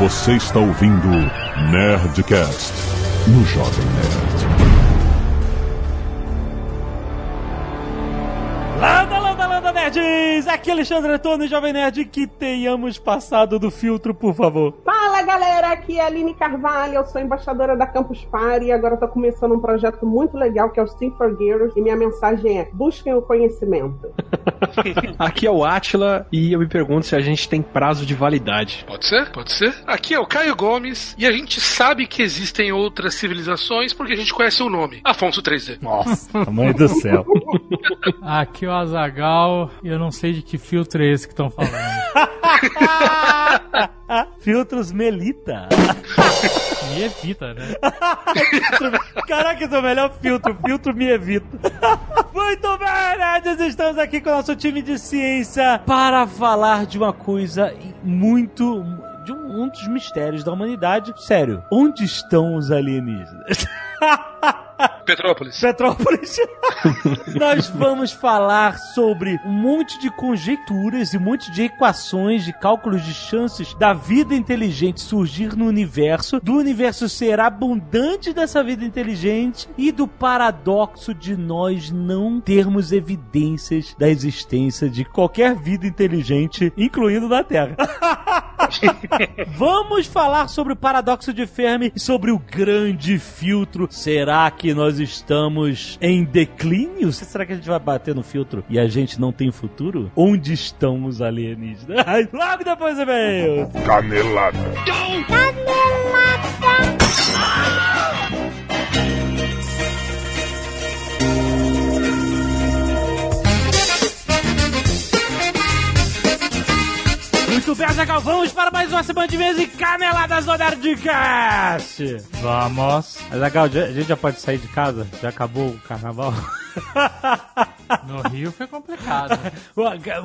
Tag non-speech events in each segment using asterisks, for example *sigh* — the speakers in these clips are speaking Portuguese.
Você está ouvindo Nerdcast no Jovem Nerd. Landa, landa, landa, nerds! Aqui é Alexandre Antônio, Jovem Nerd, que tenhamos passado do filtro, por favor. Fala galera, aqui é a Aline Carvalho, eu sou embaixadora da Campus Party e agora tô começando um projeto muito legal que é o Steam for Gears e minha mensagem é: busquem o conhecimento. *laughs* Aqui é o Atila e eu me pergunto se a gente tem prazo de validade. Pode ser? Pode ser. Aqui é o Caio Gomes e a gente sabe que existem outras civilizações porque a gente conhece o nome. Afonso 3D. Nossa, *laughs* mãe do céu. Aqui é o Azagal e eu não sei de que filtro é esse que estão falando. *laughs* Filtros Melita. Me evita, né? *laughs* Caraca, esse é o melhor filtro. Filtro me evita. *laughs* Muito bem, nerds! Estamos aqui com o nosso time de ciência para falar de uma coisa muito... de um, um dos mistérios da humanidade. Sério, onde estão os alienígenas? *laughs* Petrópolis. Petrópolis. *laughs* Nós vamos falar sobre um monte de conjecturas e um monte de equações, de cálculos de chances da vida inteligente surgir no universo, do universo ser abundante dessa vida inteligente e do paradoxo de nós não termos evidências da existência de qualquer vida inteligente, incluindo na Terra. *laughs* Vamos falar sobre o paradoxo de Fermi e sobre o grande filtro. Será que nós estamos em declínio? Será que a gente vai bater no filtro e a gente não tem futuro? Onde estão os alienígenas? *laughs* Logo depois do e-mail. Canelada. Muito bem, Zagal, vamos para mais uma semana de mesa e caneladas do Nerdcast. Vamos. Zagal, a gente já pode sair de casa? Já acabou o carnaval? *laughs* No Rio foi complicado.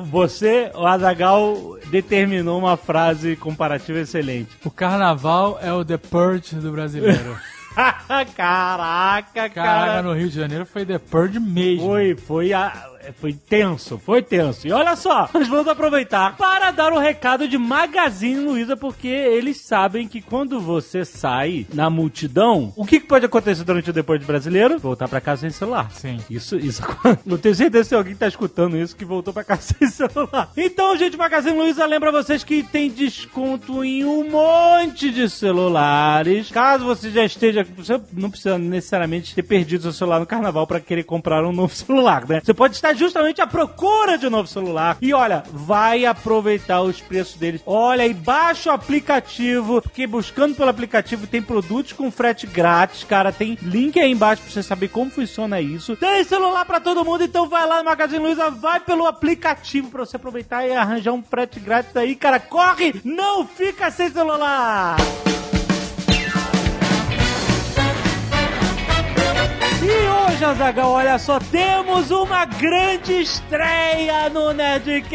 Você, o Azagal, determinou uma frase comparativa excelente. O carnaval é o The Purge do brasileiro. Caraca, *laughs* Caraca, cara. no Rio de Janeiro foi The Purge mesmo. Foi, foi a. Foi tenso, foi tenso. E olha só, *laughs* nós vamos aproveitar para dar um recado de Magazine Luiza, porque eles sabem que quando você sai na multidão, o que, que pode acontecer durante o depois de brasileiro? Voltar pra casa sem celular. Sim. Isso, isso. *laughs* Não tenho certeza se alguém tá escutando isso que voltou pra casa *laughs* sem celular. Então, gente, Magazine Luiza lembra vocês que tem desconto em um monte de celulares. Caso você já esteja. Você não precisa necessariamente ter perdido seu celular no carnaval pra querer comprar um novo celular, né? Você pode estar justamente à procura de um novo celular. E olha, vai aproveitar os preços deles. Olha aí, baixa o aplicativo, porque buscando pelo aplicativo tem produtos com frete grátis, cara. Tem link aí embaixo pra você saber como funciona isso. Tem celular pra todo mundo, então vai lá no Magazine Luiza, vai pelo aplicativo pra você aproveitar e arranjar um frete grátis aí, cara. Corre! Não fica sem celular! E hoje, Azagal, olha só, temos uma grande estreia no Nerdcast!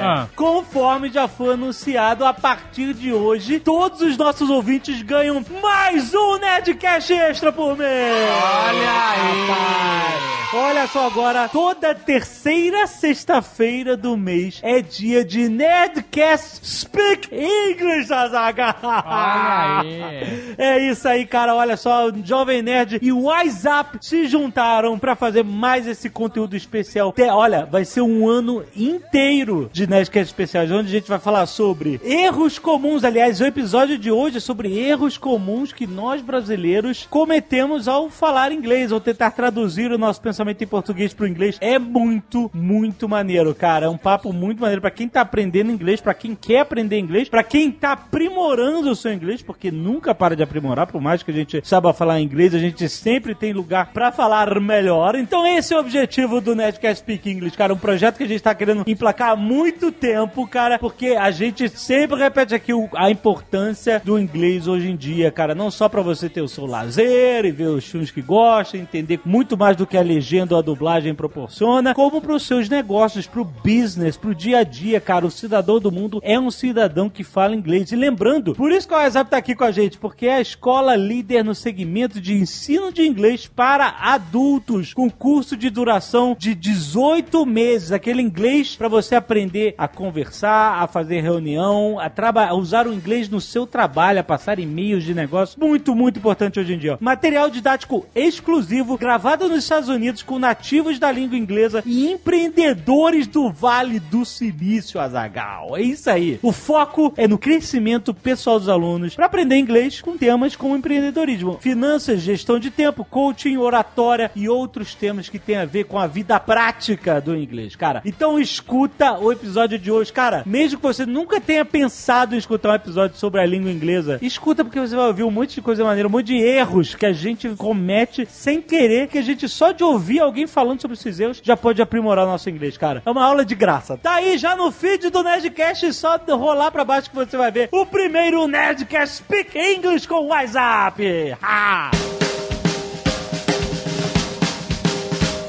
Ah. Conforme já foi anunciado, a partir de hoje, todos os nossos ouvintes ganham mais um Nerdcast extra por mês! Olha aí. Rapaz! Olha só agora, toda terceira sexta-feira do mês é dia de Nerdcast Speak English, Azagal! Olha aí. É isso aí, cara. Olha só, o Jovem Nerd e o WhatsApp se juntaram pra fazer mais esse conteúdo especial. Até, olha, vai ser um ano inteiro de Nerdcast especiais, onde a gente vai falar sobre erros comuns. Aliás, o episódio de hoje é sobre erros comuns que nós brasileiros cometemos ao falar inglês, ou tentar traduzir o nosso pensamento em português pro inglês. É muito, muito maneiro, cara. É um papo muito maneiro pra quem tá aprendendo inglês, pra quem quer aprender inglês, pra quem tá aprimorando o seu inglês, porque nunca para de aprimorar, por mais que a gente saiba falar inglês, a gente sempre tem lugar pra falar melhor. Então esse é o objetivo do Nerdcast Speak English, cara, um projeto que a gente tá querendo emplacar há muito tempo, cara, porque a gente sempre repete aqui o- a importância do inglês hoje em dia, cara, não só pra você ter o seu lazer e ver os filmes que gosta, entender muito mais do que a legenda ou a dublagem proporciona, como para os seus negócios, para o business, para o dia a dia, cara. O cidadão do mundo é um cidadão que fala inglês. E lembrando, por isso que o WhatsApp tá aqui com a gente, porque é a escola líder no segmento de ensino de inglês para adultos, com curso de duração de 18 meses. Aquele inglês para você aprender a conversar, a fazer reunião, a, a usar o inglês no seu trabalho, a passar e-mails de negócio. Muito, muito importante hoje em dia. Material didático exclusivo, gravado nos Estados Unidos com nativos da língua inglesa e empreendedores do Vale do Silício, Azagal. É isso aí. O foco é no crescimento pessoal dos alunos para aprender inglês com temas como empreendedorismo, finanças, gestão de tempo, coaching, oratória e outros temas que têm a ver com a vida prática do inglês, cara. Então escuta o episódio de hoje, cara. Mesmo que você nunca tenha pensado em escutar um episódio sobre a língua inglesa, escuta porque você vai ouvir um monte de coisa maneira, um monte de erros que a gente comete sem querer, que a gente só de ouvir alguém falando sobre esses erros já pode aprimorar o nosso inglês, cara. É uma aula de graça. Tá aí já no feed do Nerdcast, só rolar pra baixo que você vai ver o primeiro Nerdcast Speak English com WhatsApp. Ha! Thank you.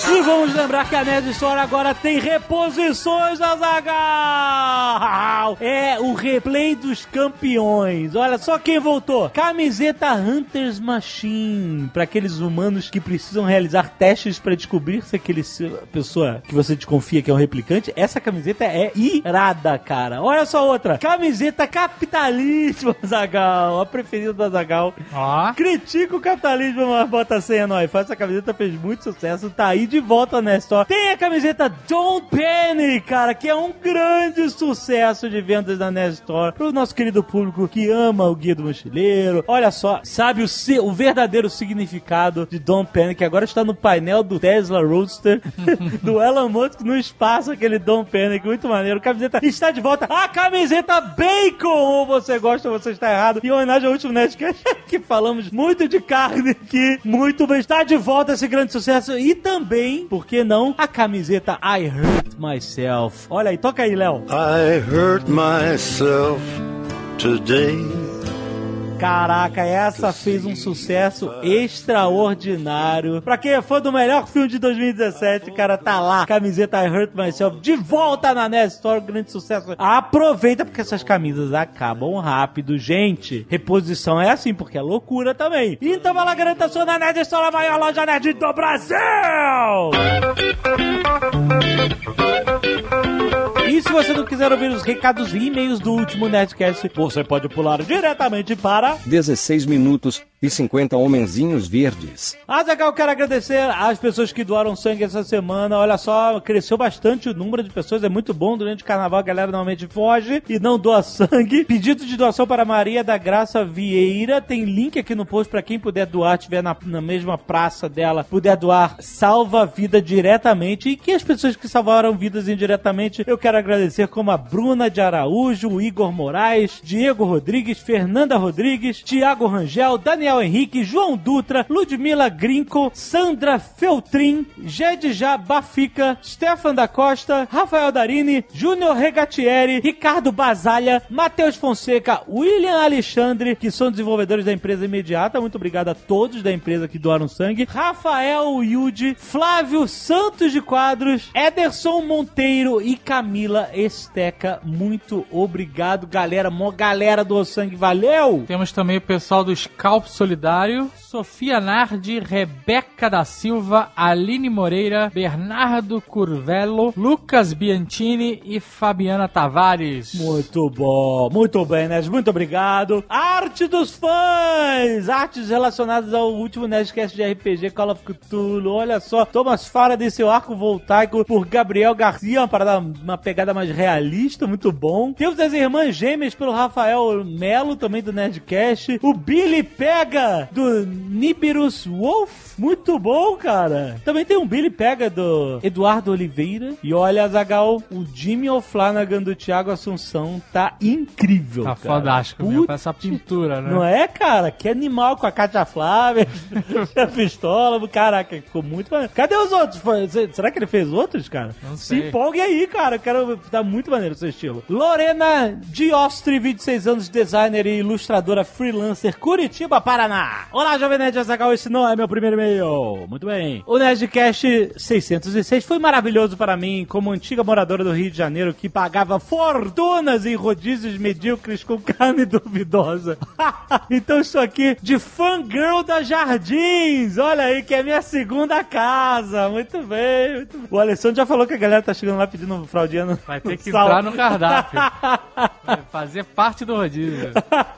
E vamos lembrar que a Nerd Store agora tem reposições, Azagal! É o replay dos campeões. Olha só quem voltou. Camiseta Hunter's Machine. Para aqueles humanos que precisam realizar testes para descobrir se aquele se- pessoa que você desconfia que é um replicante. Essa camiseta é irada, cara. Olha só outra. Camiseta Capitalismo, Azagal. *laughs* A preferida do Azagal. Ó. Critica o capitalismo, mas bota a senha nós. Essa camiseta fez muito sucesso, tá aí de volta na Store. Tem a camiseta Don't Panic, cara, que é um grande sucesso de vendas da Nest Store pro nosso querido público que ama o Guia do Mochileiro. Olha só, sabe o, se- o verdadeiro significado de Don't Panic, agora está no painel do Tesla Roadster, *laughs* do Elon Musk no espaço, aquele Don't Panic, muito maneiro. Camiseta está de volta. A camiseta Bacon! Ou você gosta ou você está errado. Em homenagem ao último Nerdcast, *laughs* que falamos muito de carne aqui. Muito bem, está de volta esse grande sucesso. E também, por que não, a camiseta I Hurt Myself. Olha aí, toca aí, Léo. I hurt myself today. Caraca, essa fez um sucesso extraordinário. Pra quem é fã do melhor filme de 2017, cara, tá lá. Camiseta I Hurt Myself de volta na NES Store, grande sucesso. Aproveita porque essas camisas acabam rápido, gente. Reposição é assim, porque é loucura também. Então vai lá, garanta sua na NES Store, a maior loja nerd do Brasil! E se você não quiser ouvir os recados e e-mails do último Nerdcast, você pode pular diretamente para 16 minutos e 50 homenzinhos verdes. Azaghal, quero agradecer às pessoas que doaram sangue essa semana. Olha só, cresceu bastante o número de pessoas, é muito bom. Durante o carnaval a galera normalmente foge e não doa sangue. Pedido de doação para Maria da Graça Vieira. Tem link aqui no post para quem puder doar, tiver na, na mesma praça dela, puder doar, salva a vida diretamente. E que as pessoas que salvaram vidas indiretamente, eu quero agradecer como a Bruna de Araújo, o Igor Moraes, Diego Rodrigues, Fernanda Rodrigues, Tiago Rangel, Daniel Henrique, João Dutra, Ludmila Grinco, Sandra Feltrin, Jedja Bafica, Stefan da Costa, Rafael Darini, Júnior Regatieri, Ricardo Basalha, Matheus Fonseca, William Alexandre, que são desenvolvedores da empresa imediata. Muito obrigado a todos da empresa que doaram sangue. Rafael Yudi, Flávio Santos de Quadros, Ederson Monteiro e Camila Esteca. Muito obrigado, galera. Mó galera do sangue. Valeu! Temos também o pessoal do Scalp Solidário, Sofia Nardi, Rebeca da Silva, Aline Moreira, Bernardo Curvelo, Lucas Biantini e Fabiana Tavares. Muito bom, muito bem, Nerd, muito obrigado. Arte dos fãs! Artes relacionadas ao último Nerdcast de RPG Call of Cthulhu. Olha só, Thomas Faraday e seu arco voltaico por Gabriel Garcia, uma, parada, uma pegada mais realista, muito bom. Temos as Irmãs Gêmeas pelo Rafael Melo, também do Nerdcast. O Billy Pega, do Nibiru's Wolf. Muito bom, cara. Também tem um Billy Pega do Eduardo Oliveira. E olha, Zagal, o Jimmy O'Flanagan do Thiago Assunção tá incrível. Tá cara. fodástico mesmo, Putz, com essa pintura, né? Não é, cara? Que animal com a Cátia Flávia, *laughs* a pistola. Caraca, ficou muito. Cadê os outros? Será que ele fez outros, cara? Não Se sei. empolgue aí, cara. Quero Tá, muito maneiro o seu estilo. Lorena Diostri, 26 anos, designer e ilustradora freelancer, Curitiba, Paraná. Olá, Jovem Nerd esse não é meu primeiro e-mail. Muito bem. O Nerdcast 606 foi maravilhoso para mim, como antiga moradora do Rio de Janeiro que pagava fortunas em rodízios medíocres com carne *laughs* duvidosa. *laughs* então estou aqui de fangirl da Jardins. Olha aí, que é minha segunda casa. Muito bem, muito bem. O Alessandro já falou que a galera tá chegando lá pedindo Vai ter que entrar no cardápio. *laughs* Fazer parte do rodízio.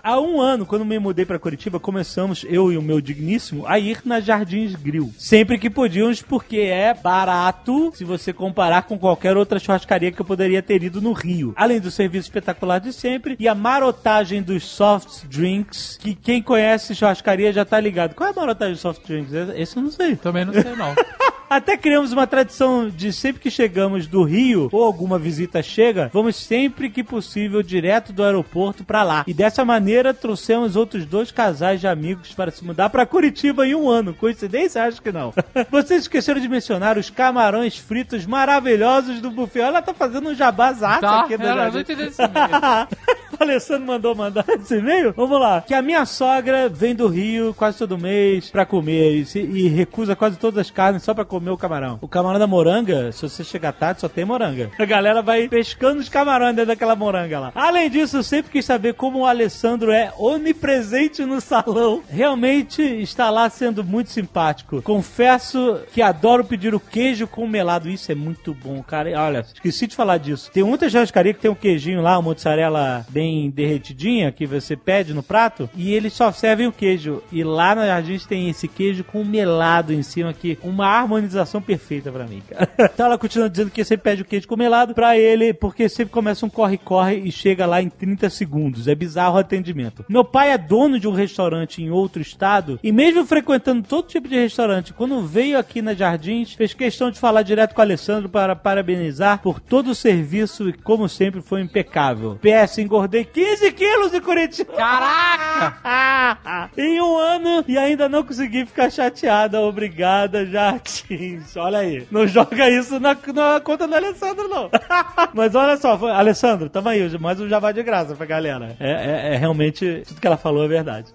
Há um ano, quando me mudei pra Curitiba, começamos, eu e o meu digníssimo, a ir na Jardins Grill. Sempre que podíamos, porque é barato se você comparar com qualquer outra churrascaria que eu poderia ter ido no Rio. Além do serviço espetacular de sempre e a marotagem dos soft drinks, que quem conhece churrascaria já tá ligado. Qual é a marotagem dos soft drinks? Esse eu não sei. Também não sei, não. *laughs* Até criamos uma tradição de sempre que chegamos do Rio ou alguma visita chega, vamos sempre que possível direto do aeroporto pra lá. E dessa maneira trouxemos outros dois casais de amigos para se mudar pra Curitiba em um ano. Coincidência? Acho que não. *laughs* Vocês esqueceram de mencionar os camarões fritos maravilhosos do buffet. Ela tá fazendo um jabazaço Tá, aqui do eu não Jardim. entendi esse e-mail. *laughs* o Alessandro mandou mandar *laughs* esse e-mail? Vamos lá. Que a minha sogra vem do Rio quase todo mês pra comer e, se- e recusa quase todas as carnes só pra comer o camarão. O camarão da moranga, se você chegar tarde, só tem moranga. A galera vai pescando os camarões dentro daquela moranga lá. Além disso, eu sempre quis saber como o Alessandro é onipresente no salão. Realmente está lá sendo muito simpático. Confesso que adoro pedir o queijo com melado. Isso é muito bom, cara. Olha, esqueci de falar disso. Tem muita churrascaria que tem um queijinho lá, uma mozzarella bem derretidinha, que você pede no prato, e eles só servem o queijo. E lá na Jardins tem esse queijo com melado em cima aqui. Uma harmonização perfeita pra mim, cara. *laughs* Então ela continua dizendo que você pede o queijo com melado pra ele, porque sempre começa um corre-corre e chega lá em 30 segundos. É bizarro o atendimento. Meu pai é dono de um restaurante em outro estado, e mesmo frequentando todo tipo de restaurante, quando veio aqui na Jardins, fez questão de falar direto com o Alessandro para parabenizar por todo o serviço e, como sempre, foi impecável. PS, engordei 15 quilos em Curitiba. Caraca! *laughs* em um ano e ainda não consegui ficar chateada. Obrigada, Olha aí. Não joga isso na, na conta do Alessandro, não. *laughs* Mas olha só, foi- Alessandro, tamo aí. Mais um jabá de graça pra galera. É, é- é realmente tudo que ela falou é verdade.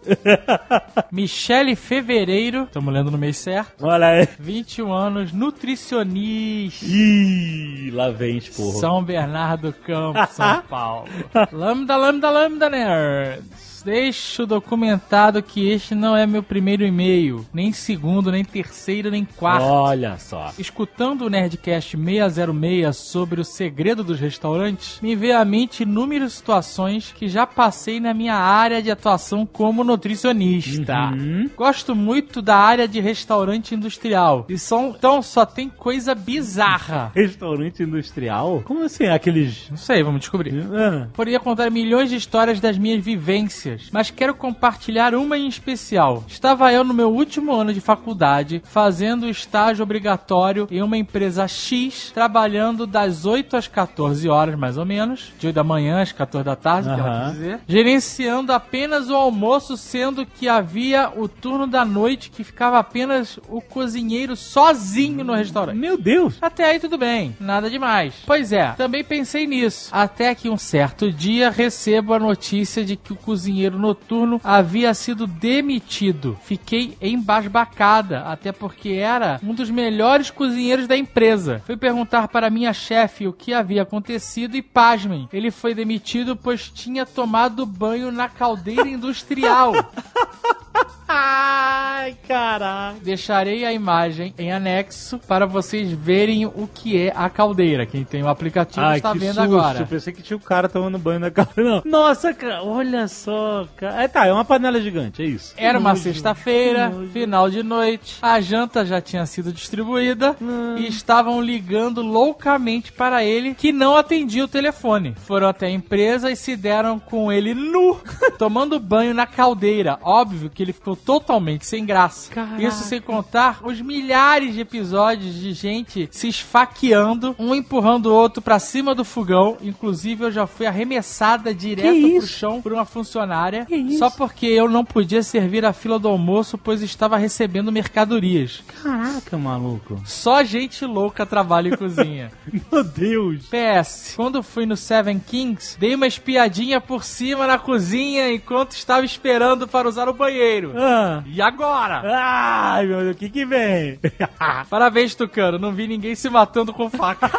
*laughs* Michele Fevereiro, estamos lendo no mês certo. olha aí. 21 anos, nutricionista. Ih, lá vem, esporro. São Bernardo do Campo, São *laughs* Paulo. Lambda, lambda, lambda, nerds. Deixo documentado que este não é meu primeiro e-mail, nem segundo, nem terceiro, nem quarto. Olha só. Escutando o Nerdcast 606 sobre o segredo dos restaurantes, me veio à mente inúmeras situações que já passei na minha área de atuação como nutricionista. Uhum. Gosto muito da área de restaurante industrial. E são, então só tem coisa bizarra. *laughs* Restaurante industrial? Como assim? Aqueles. Não sei, vamos descobrir. Ah, Poderia contar milhões de histórias das minhas vivências, mas quero compartilhar uma em especial. Estava eu no meu último ano de faculdade, fazendo estágio obrigatório em uma empresa X, trabalhando das 8 às 14 horas, mais ou menos, de 8 da manhã às 14 da tarde, que ela Aham. quer dizer, gerenciando apenas o almoço, sendo que havia o turno da noite que ficava apenas o cozinheiro sozinho no restaurante. meu Deus. Até aí tudo bem, nada demais. Pois é, também pensei nisso. Até que um certo dia recebo a notícia de que o cozinheiro noturno havia sido demitido. Fiquei embasbacada, até porque era um dos melhores cozinheiros da empresa. Fui perguntar para minha chefe o que havia acontecido e pasmem, ele foi demitido pois tinha tomado banho na caldeira industrial. *laughs* Ai, caraca. Deixarei a imagem em anexo para vocês verem o que é a caldeira. Quem tem o aplicativo Ai, está vendo susto. agora. Eu pensei que tinha o cara tomando banho na cara. Não. Nossa, cara, olha só, cara. É, tá, é uma panela gigante, é isso. Era uma sexta-feira, final de noite, a janta já tinha sido distribuída e estavam ligando loucamente para ele que não atendia o telefone. Foram até a empresa e se deram com ele nu, *laughs* tomando banho na caldeira. Óbvio que ele ficou totalmente sem graça. Isso sem contar os milhares de episódios de gente se esfaqueando, um empurrando o outro pra cima do fogão. Inclusive, eu já fui arremessada direto pro chão por uma funcionária. Que isso? Só porque eu não podia servir a fila do almoço, pois estava recebendo mercadorias. Caraca, maluco. Só gente louca trabalha em *laughs* cozinha. Meu Deus. PS, quando fui no Seven Kings, dei uma espiadinha por cima na cozinha enquanto estava esperando para usar o banheiro. Ah. E agora? Ai, meu Deus, o que que vem? *laughs* Parabéns, Tucano. Não vi ninguém se matando com faca. *laughs*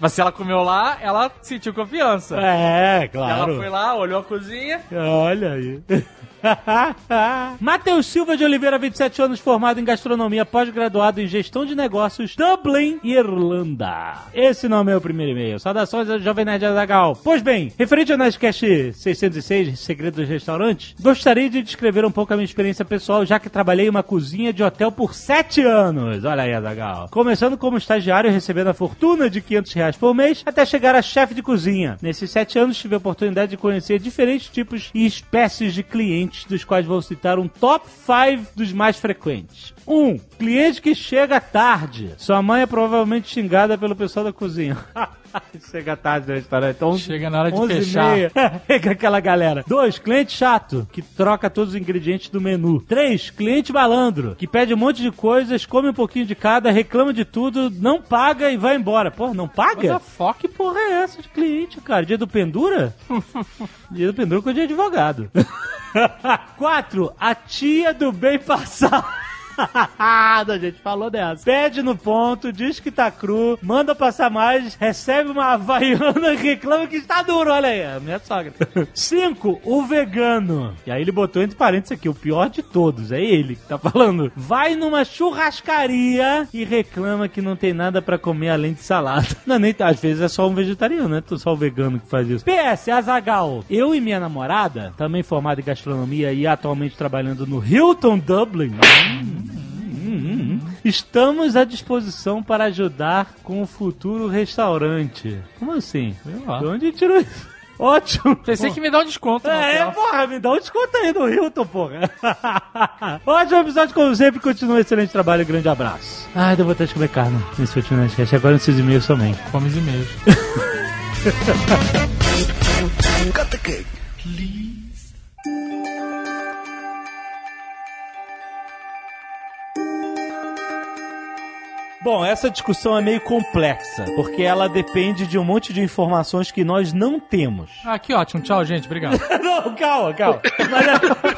Mas se ela comeu lá, ela sentiu confiança. é, Ela claro. foi lá, olhou a cozinha. Olha aí. *laughs* Matheus Silva de Oliveira, 27 anos, formado em gastronomia, pós-graduado em gestão de negócios, Dublin, Irlanda. Esse não é o meu primeiro e-mail. Saudações Jovem Nerd Azagal. Pois bem, referente ao Nerdcast 606, Segredos dos Restaurantes, gostaria de descrever um pouco a minha experiência pessoal, já que trabalhei em uma cozinha de hotel por 7 anos. Olha aí, Azagal. Começando como estagiário, recebendo a fortuna de 500 reais por mês, até chegar a chefe de cozinha. Nesses 7 anos, tive a oportunidade de conhecer diferentes tipos e espécies de clientes, dos quais vou citar um top 5 dos mais frequentes. 1. Um, cliente que chega tarde. Sua mãe é provavelmente xingada pelo pessoal da cozinha. *laughs* chega tarde no restaurante. 11, Chega na hora de 11 fechar. *laughs* Chega aquela galera. 2. Cliente chato, que troca todos os ingredientes do menu. 3. Cliente malandro, que pede um monte de coisas, come um pouquinho de cada, reclama de tudo, não paga e vai embora. Porra, não paga? Fuck? Que porra é essa de cliente, cara? Dia do pendura? *laughs* dia do pendura com o dia de advogado. *laughs* 4. A tia do bem passado. A gente falou dessa. Pede no ponto, diz que tá cru, manda passar mais, recebe uma havaiana e reclama que está duro. Olha aí, a minha sogra. *laughs* 5. O vegano. E aí ele botou entre parênteses aqui, o pior de todos, é ele que tá falando. Vai numa churrascaria e reclama que não tem nada pra comer além de salada. *laughs* Não, nem, às vezes é só um vegetariano, né? Só o vegano que faz isso. PS, Azagal. Eu e minha namorada, também formada em gastronomia e atualmente trabalhando no Hilton Dublin. Hum, Estamos à disposição para ajudar com o futuro restaurante. Como assim? De onde tirou isso? *laughs* Ótimo! Pensei que me dá um desconto. É, porra, me dá um desconto aí no Hilton, porra. *laughs* Ótimo episódio, como sempre. Continua um excelente trabalho. Grande abraço. Ai, deu vontade de comer carne nesse último Nerdcast. Agora nesses e-mails também. Come os e-mails. Cut the cake. Bom, essa discussão é meio complexa, porque ela depende de um monte de informações que nós não temos. Ah, que ótimo. Tchau, gente. Obrigado. *laughs* Não, calma, calma. Mas é,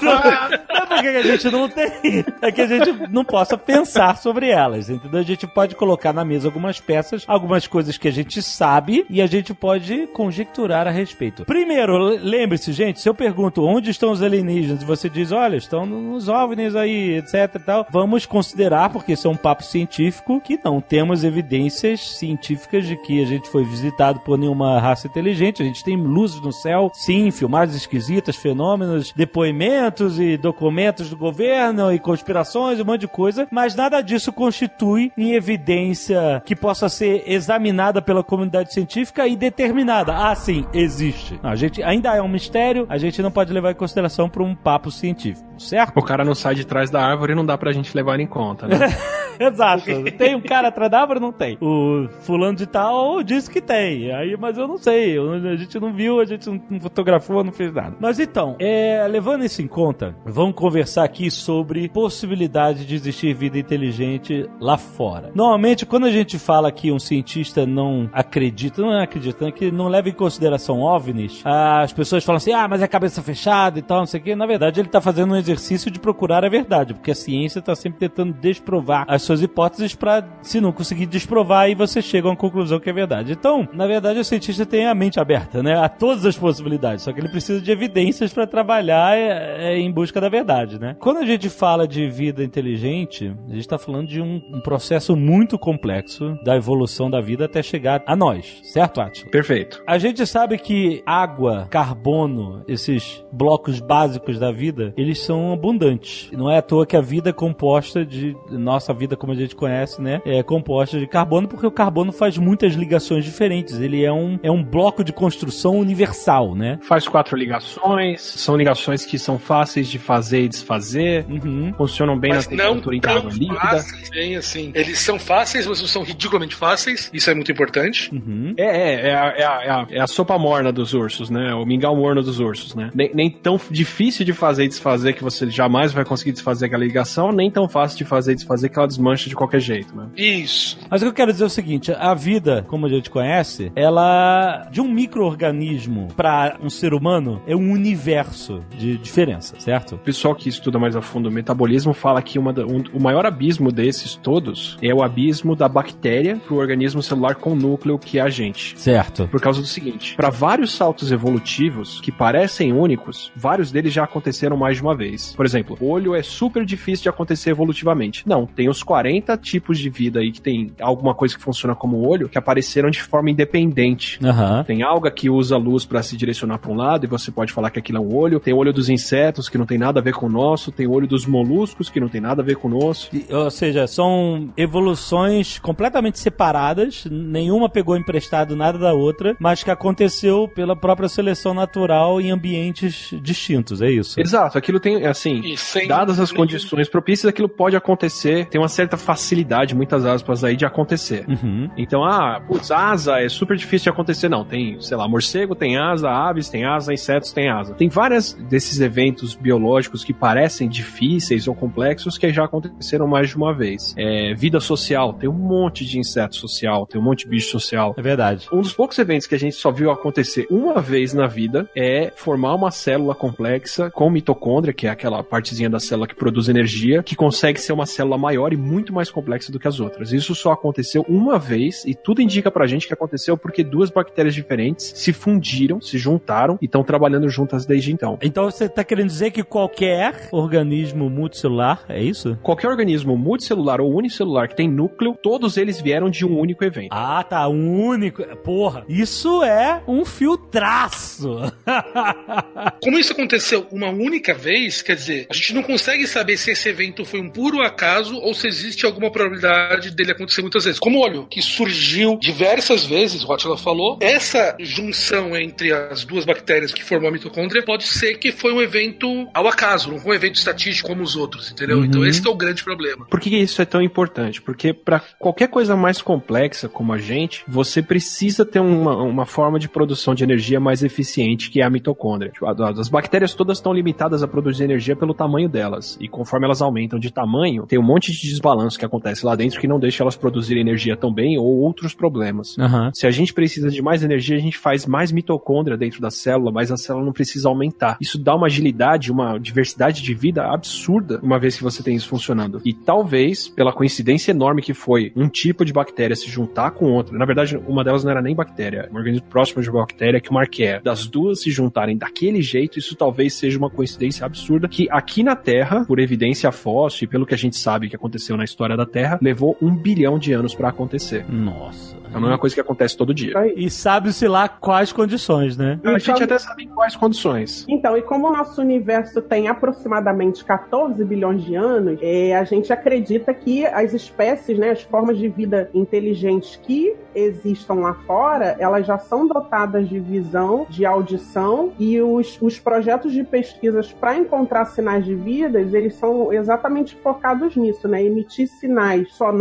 não, não é porque a gente não tem. É que a gente não possa pensar sobre elas, entendeu? A gente pode colocar na mesa algumas peças, algumas coisas que a gente sabe e a gente pode conjecturar a respeito. Primeiro, le- lembre-se, gente, se eu pergunto onde estão os alienígenas e você diz, olha, estão nos OVNIs aí, etc e tal, vamos considerar, porque isso é um papo científico, que não temos evidências científicas de que a gente foi visitado por nenhuma raça inteligente. A gente tem luzes no céu, sim, filmagens esquisitas, fenômenos, depoimentos e documentos do governo e conspirações, um monte de coisa, mas nada disso constitui em evidência que possa ser examinada pela comunidade científica e determinada. Ah, sim, existe. Não, a gente ainda é um mistério, a gente não pode levar em consideração para um papo científico, certo? O cara não sai de trás da árvore e não dá pra gente levar em conta, né? *laughs* Exato. Tem um *laughs* cara árvore? Não tem. O fulano de tal disse que tem. Aí, mas eu não sei. A gente não viu, a gente não fotografou, não fez nada. Mas então, é, levando isso em conta, vamos conversar aqui sobre possibilidade de existir vida inteligente lá fora. Normalmente, quando a gente fala que um cientista não acredita, não é acreditando que não leva em consideração OVNIs, as pessoas falam assim, ah, mas é cabeça fechada e tal, não sei o quê. Na verdade, ele está fazendo um exercício de procurar a verdade, porque a ciência está sempre tentando desprovar as suas hipóteses para, se não conseguir desprovar, aí você chega a uma conclusão que é verdade. Então, na verdade, o cientista tem a mente aberta, né, a todas as possibilidades, só que ele precisa de evidências para trabalhar é, é, em busca da verdade, né? Quando a gente fala de vida inteligente, a gente está falando de um, um processo muito complexo da evolução da vida até chegar a nós, certo, Atila? Perfeito. A gente sabe que água, carbono, esses blocos básicos da vida, eles são abundantes. Não é à toa que a vida é composta de nossa vida vida como a gente conhece, né, é composta de carbono, porque o carbono faz muitas ligações diferentes. Ele é um, é um bloco de construção universal, né? Faz quatro ligações, são ligações que são fáceis de fazer e desfazer, Uhum. funcionam bem Mas na não temperatura tão interna líquida. fáceis, bem assim. Eles são fáceis, mas não são ridiculamente fáceis. Isso é muito importante. Uhum. É, é, é, a, é, a, é a- é a sopa morna dos ursos, né? O mingau morno dos ursos, né? Nem, nem tão difícil de fazer e desfazer que você jamais vai conseguir desfazer aquela ligação, nem tão fácil de fazer e desfazer que ela desmancha de qualquer jeito, né? Isso. Mas o que eu quero dizer é o seguinte: a vida, como a gente conhece, ela, de um micro-organismo para um ser humano, é um universo de diferença, certo? O pessoal que estuda mais a fundo o metabolismo fala que uma um- o maior abismo desses todos é o abismo da bactéria pro organismo celular com núcleo que é a gente. Certo. Por causa do seguinte, para vários saltos evolutivos que parecem únicos, vários deles já aconteceram mais de uma vez. Por exemplo, olho é super difícil de acontecer evolutivamente. Não, tem os 40 tipos de vida aí que tem alguma coisa que funciona como olho que apareceram de forma independente. Aham. Tem alga que usa luz para se direcionar para um lado e você pode falar que aquilo é um olho. Tem olho dos insetos que não tem nada a ver com o nosso. Tem olho dos moluscos que não tem nada a ver com o nosso. E, Ou seja, são evoluções completamente separadas, nenhuma pegou emprestado nada da outra, mas que aconteceu pela própria seleção natural em ambientes distintos, é isso? Exato, aquilo tem, assim, sem dadas as nenhum- condições propícias, aquilo pode acontecer. Tem uma certa facilidade, muitas aspas aí, de acontecer. Uhum. Então, ah, putz, asa é super difícil de acontecer. Não, tem, sei lá, morcego tem asa, aves tem asa, insetos tem asa. Tem vários desses eventos biológicos que parecem difíceis ou complexos que já aconteceram mais de uma vez. É, vida social, tem um monte de inseto social, tem um monte de bicho social. É verdade. Um dos poucos eventos que a gente só viu acontecer uma vez na vida é formar uma célula complexa com mitocôndria, que é aquela partezinha da célula que produz energia, que consegue ser uma célula maior e muito mais complexa do que as outras. Isso só aconteceu uma vez e tudo indica pra gente que aconteceu porque duas bactérias diferentes se fundiram, se juntaram e estão trabalhando juntas desde então. Então você está querendo dizer que qualquer organismo multicelular, é isso? Qualquer organismo multicelular ou unicelular que tem núcleo, todos eles vieram de um único evento. Ah, tá, um único. Porra, isso é um filtraço. *laughs* Como isso aconteceu uma única vez, quer dizer, a gente não consegue saber se esse evento foi um puro acaso ou se existe alguma probabilidade dele acontecer muitas vezes. Como o olho, que surgiu diversas vezes, o Attila falou, essa junção entre as duas bactérias que formou a mitocôndria pode ser que foi um evento ao acaso, não foi um evento estatístico como os outros, entendeu? Uhum. Então esse é o grande problema. Por que isso é tão importante? Porque para qualquer coisa mais complexa como a gente, você precisa ter uma, uma forma de produção de energia mais eficiente, que é a mitocôndria. Tipo, As bactérias todas estão limitadas a produzir energia pelo tamanho delas. E conforme elas aumentam de tamanho, tem um monte de desbalanço que acontece lá dentro que não deixa elas produzirem energia tão bem ou outros problemas. Aham. Se a gente precisa de mais energia, a gente faz mais mitocôndria dentro da célula, mas a célula não precisa aumentar. Isso dá uma agilidade, uma diversidade de vida absurda, uma vez que você tem isso funcionando. E talvez, pela coincidência enorme que foi um tipo de bactéria se juntar com outra, na verdade, uma delas não era nem bactéria, um organismo próximo de bactéria que o Marquer, das duas se juntarem daquele jeito, isso talvez seja uma coincidência absurda que aqui na Terra, por evidência fóssil e pelo que a gente sabe que aconteceu na história da Terra, levou um bilhão de anos para acontecer. Nossa. Então não é uma coisa que acontece todo dia. E sabe-se lá quais condições, né? A gente Então- até sabe em quais condições. Então, e como o nosso universo tem aproximadamente 14 bilhões de anos, é, a gente acredita que as espécies, né, as formas de vida inteligentes que existam lá fora, elas já são dotadas de visão, de audição, e os, os projetos de pesquisas para encontrar sinais de vidas, eles são exatamente focados nisso, né? Emitir sinais sonoros,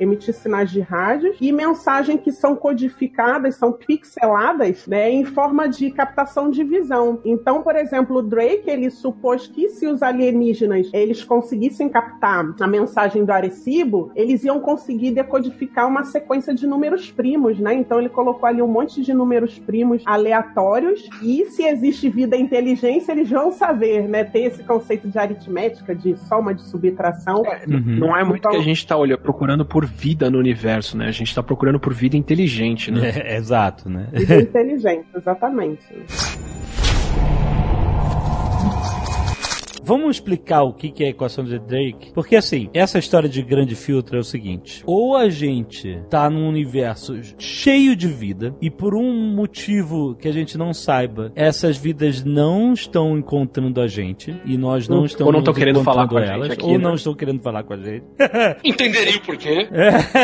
emitir sinais de rádio e mensagens que são codificadas, são pixeladas, né, em forma de captação de visão. Então, por exemplo, o Drake, ele supôs que se os alienígenas eles conseguissem captar a mensagem do Arecibo, eles iam conseguir decodificar uma sequência de números primos, né? Então ele colocou ali um monte de números primos aleatórios e se existe vida e inteligência, eles vão saber, né? Ter esse conceito de aritmética, de soma, de subtração. Uhum. Não é muito Então- que a gente tá olha, procurando por vida no universo, né? A gente tá procurando por vida inteligente, né? *laughs* É, exato, né? Vida inteligente, exatamente. *laughs* vamos explicar o que é a equação de Drake? Porque assim, essa história de grande filtro é o seguinte: ou a gente tá num universo cheio de vida e por um motivo que a gente não saiba, essas vidas não estão encontrando a gente e nós não Ou estamos não tão querendo falar com a encontrando gente elas, aqui, ou né? não estão querendo falar com a gente. *laughs* Entenderia o porquê.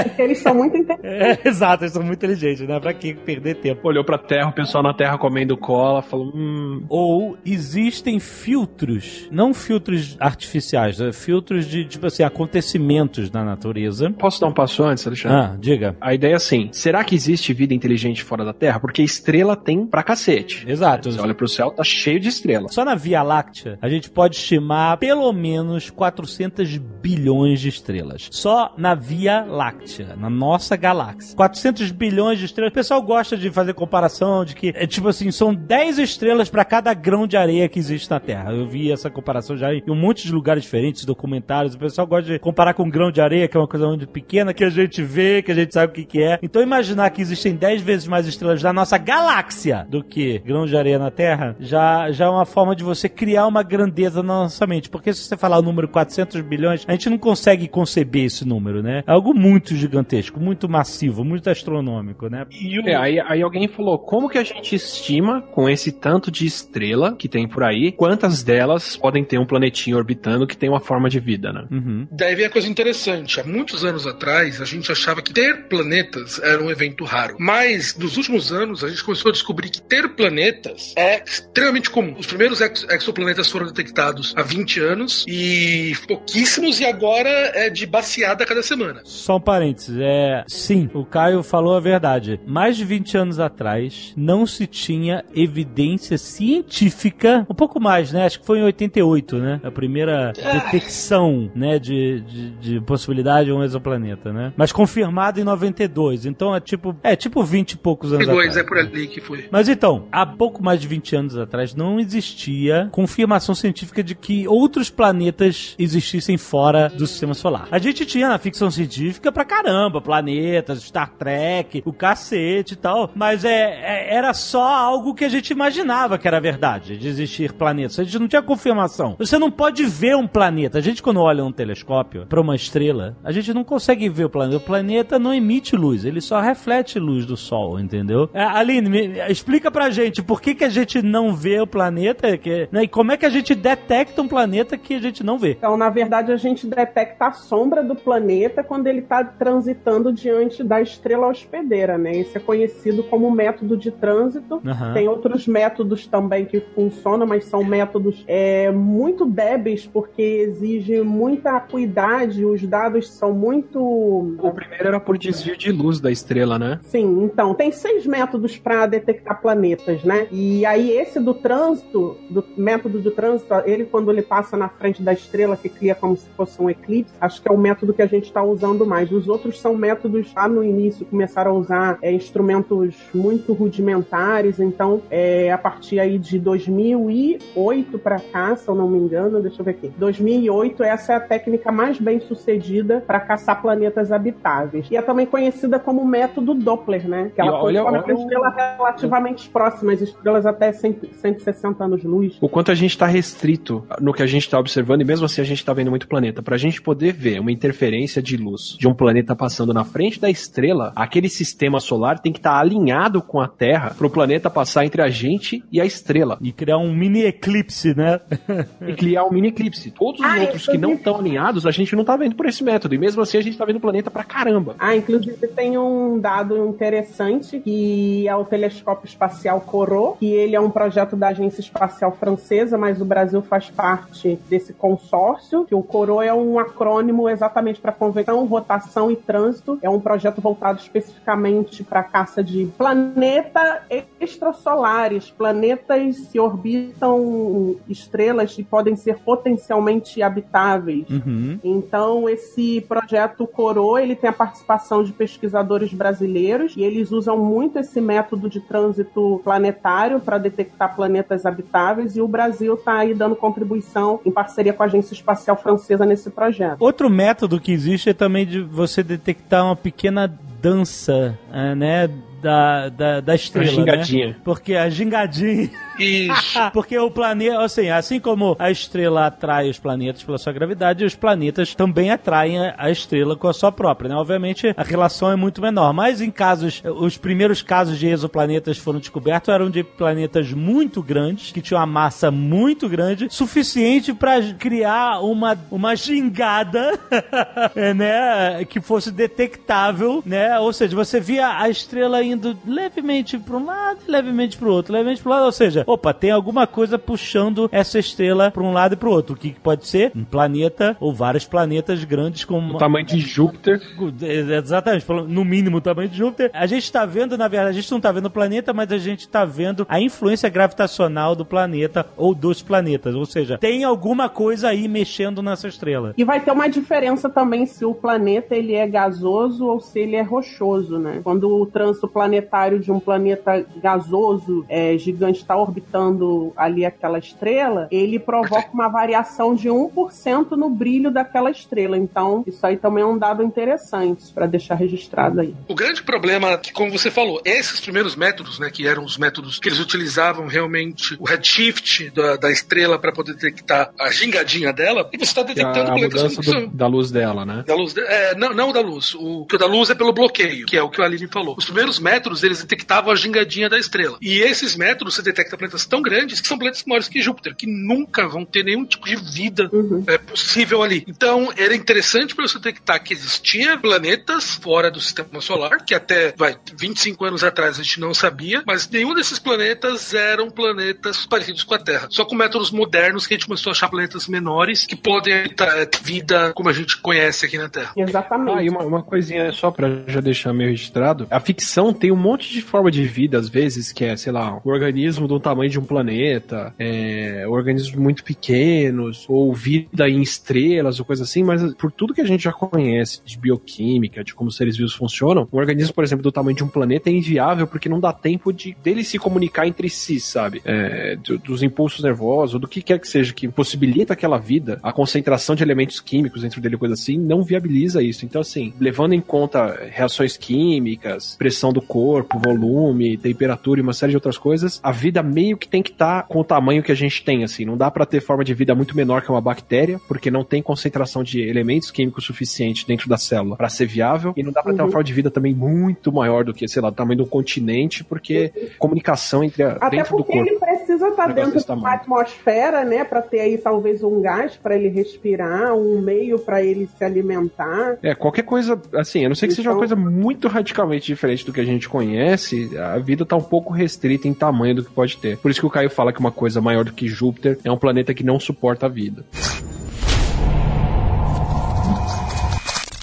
Porque eles são muito inteligentes. *laughs* É, exato, eles são muito inteligentes, né? Pra que perder tempo? Olhou pra terra, o pessoal na terra comendo cola, falou, hum, Ou existem filtros, não filtros artificiais, né? filtros de, tipo assim, acontecimentos na natureza. posso dar um passo antes, Alexandre? Ah, diga. A ideia é assim: será que existe vida inteligente fora da Terra? Porque estrela tem pra cacete. Exato. Você olha pro céu, tá cheio de estrelas. Só na Via Láctea, a gente pode estimar pelo menos 400 bilhões de estrelas. Só na Via Láctea, na nossa galáxia. 400 bilhões de estrelas. O pessoal gosta de fazer comparação de que, é tipo assim, são 10 estrelas para cada grão de areia que existe na Terra. Eu vi essa comparação já em um monte de lugares diferentes, documentários. O pessoal gosta de comparar com grão de areia, que é uma coisa muito pequena, que a gente vê, que a gente sabe o que, que é. Então imaginar que existem 10 vezes mais estrelas na nossa galáxia do que grãos de areia na Terra, já, já é uma forma de você criar uma grandeza na nossa mente. Porque se você falar o número 400 bilhões, a gente não consegue conceber esse número, né? É algo muito gigantesco, muito massivo, muito astronômico, né? E o, É, aí, aí alguém falou, como que a gente estima, com esse tanto de estrela que tem por aí, quantas delas podem ter um planetinho orbitando que tem uma forma de vida, né? Uhum. Daí vem a coisa interessante. Há muitos anos atrás, a gente achava que ter planetas era um evento raro. Mas, nos últimos anos, a gente começou a descobrir que ter planetas é extremamente comum. Os primeiros ex- exoplanetas foram detectados há 20 anos e pouquíssimos, e agora é de baseada a cada semana. Só um parênteses, é. Sim, o Caio falou a verdade. Mais de 20 anos atrás, não se tinha evidência científica, um pouco mais, né? Acho que foi em 88, né? A primeira detecção, né, de, de, de possibilidade de um exoplaneta, né? Mas confirmado em 92. Então é tipo. É tipo 20 e poucos anos atrás. é por ali que foi. Mas então, há pouco mais de 20 anos atrás não existia confirmação científica de que outros planetas existissem fora do sistema solar. A gente tinha na ficção científica pra caramba, planetas, Star Trek, o cacete e tal, mas é, é- era só algo que a gente imaginava que era verdade, de existir planetas. A gente não tinha confirmação. Você não pode ver um planeta. A gente quando olha um telescópio pra uma estrela, a gente não consegue ver o planeta. O planeta não emite luz, ele só reflete luz do Sol, entendeu? É, Aline, me- explica pra gente por que, que a gente não vê o planeta que, né, e como é que a gente detecta um planeta que a gente não vê. Então, na verdade, a gente detecta a sombra do planeta quando ele está transitando diante da estrela hospedeira, né? Esse é conhecido como método de trânsito. Aham. Tem outros métodos também que funcionam, mas são métodos é, muito débeis porque exige muita acuidade, os dados são muito O primeiro era por desvio de luz da estrela, né? Sim, então, tem seis métodos para detectar planetas, né? E aí, esse do trânsito, do método de trânsito, ele, quando ele passa na frente da estrela, que cria como se fosse um eclipse, acho que é o método que a gente está usando mais. Os outros são métodos, lá no início, começaram a usar é, instrumentos muito rudimentares, então, é, a partir aí de 2008 para cá, se eu não me engano, deixa eu ver aqui, 2008, essa é a técnica mais bem sucedida para caçar planetas habitáveis. E é também conhecida como método Doppler, né? Que ela olha- olha estrelas relativamente próximas, estrelas até 100, 160 anos-luz. O quanto a gente está restrito no que a gente está observando, e mesmo assim a gente está vendo muito planeta. Pra gente poder ver uma interferência de luz de um planeta passando na frente da estrela, aquele sistema solar tem que estar alinhado com a Terra para o planeta passar entre a gente e a estrela. E criar um mini eclipse, né? *laughs* E criar um mini eclipse. Todos os Ah, outros que não estão alinhados, a gente não tá vendo por esse método. E mesmo assim a gente tá vendo o planeta pra caramba. Ah, inclusive tem um dado interessante que é o telescópio espacial Corot, que ele é um projeto da Agência Espacial Francesa, mas o Brasil faz parte desse consórcio, que o Corot é um acrônimo exatamente para conversão, rotação e trânsito. É um projeto voltado especificamente para caça de planeta extrasolares, planetas que orbitam estrelas e podem ser potencialmente habitáveis. Uhum. Então, esse projeto Coro, ele tem a participação de pesquisadores brasileiros e eles usam muito esse método de trânsito planetário para detectar planetas habitáveis e o Brasil está aí dando contribuição em parceria com a Agência Espacial Francesa nesse projeto. Outro método que existe é também de você detectar uma pequena dança, é, né, da, da, da estrela, A gingadinha. né? Porque a gingadinha... Isso. *laughs* Porque o planeta, assim, assim como a estrela atrai os planetas pela sua gravidade, os planetas também atraem a- estrela com a sua própria, né? Obviamente a relação é muito menor, mas em casos, os primeiros casos de exoplanetas foram descobertos eram de planetas muito grandes, que tinham uma massa muito grande, suficiente para criar uma, uma gingada, *laughs* né, que fosse detectável, né? Ou seja, você via a estrela indo levemente para um lado e levemente para o outro, levemente para o lado, ou seja, opa, tem alguma coisa puxando essa estrela para um lado e para o outro. O que que pode ser? Um planeta ou vários planetas grandes com O tamanho de Júpiter. Exatamente, falando no mínimo o tamanho de Júpiter. A gente está vendo, na verdade, a gente não está vendo o planeta, mas a gente está vendo a influência gravitacional do planeta ou dos planetas. Ou seja, tem alguma coisa aí mexendo nessa estrela. E vai ter uma diferença também se o planeta ele é gasoso ou se ele é rochoso, né? Quando o trânsito planetário de um planeta gasoso é, gigante está orbitando ali aquela estrela, ele provoca uma variação de 1% no brilho daquela estrela. Então, isso aí também é um dado interessante para deixar registrado aí. O grande problema, é que como você falou, esses primeiros métodos, né, que eram os métodos que eles utilizavam realmente o redshift da, da estrela para poder detectar a gingadinha dela, e você está é detectando a, a planetas mudança do- da luz dela, né? Da luz, é, não, não da luz. O que o da luz é pelo bloqueio, que é o que o Aline falou. Os primeiros métodos, eles detectavam a gingadinha da estrela. E esses métodos, você detecta planetas tão grandes que são planetas maiores que Júpiter, que nunca vão ter nenhum tipo de vida é, possível ali. Então, era interessante para você detectar que existia planetas fora do sistema solar, que até vai, 25 anos atrás a gente não sabia, mas nenhum desses planetas eram planetas parecidos com a Terra. Só com métodos modernos que a gente começou a achar planetas menores que podem ter vida como a gente conhece aqui na Terra. Exatamente. Ah, e uma, uma coisinha só pra já deixar meio registrado. A ficção tem um monte de forma de vida, às vezes, que é, sei lá, um organismo do tamanho de um planeta, é, organismos muito pequenos, ou vida em estrelas, ou coisa assim, mas por tudo que a gente já conhece de bioquímica, de como seres vivos funcionam, um organismo, por exemplo, do tamanho de um planeta é inviável porque não dá tempo de dele se comunicar entre si, sabe? É, do- dos impulsos nervosos, ou do que quer que seja que possibilita aquela vida, a concentração de elementos químicos dentro dele, coisa assim, não viabiliza isso. Então, assim, levando em conta reações químicas, pressão do corpo, volume, temperatura e uma série de outras coisas, a vida meio que tem que estar com o tamanho que a gente tem, assim. Não dá pra ter forma de vida muito menor que uma bactéria, porque não tem concentração de elementos químicos suficiente dentro da célula pra ser viável, e não dá pra ter uma Uhum. forma de vida também muito maior do que, sei lá, o tamanho de um continente, porque comunicação entre a, Até dentro do porque corpo. ele precisa estar Negócio dentro desse de uma tamanho. atmosfera, né, Pra ter aí talvez um gás para ele respirar, um meio para ele se alimentar. É, qualquer coisa, assim, a não ser que seja uma Então- coisa muito radicalmente diferente do que a gente conhece, a vida tá um pouco restrita em tamanho do que pode ter. Por isso que o Caio fala que uma coisa maior do que Júpiter é um planeta que não suporta a vida.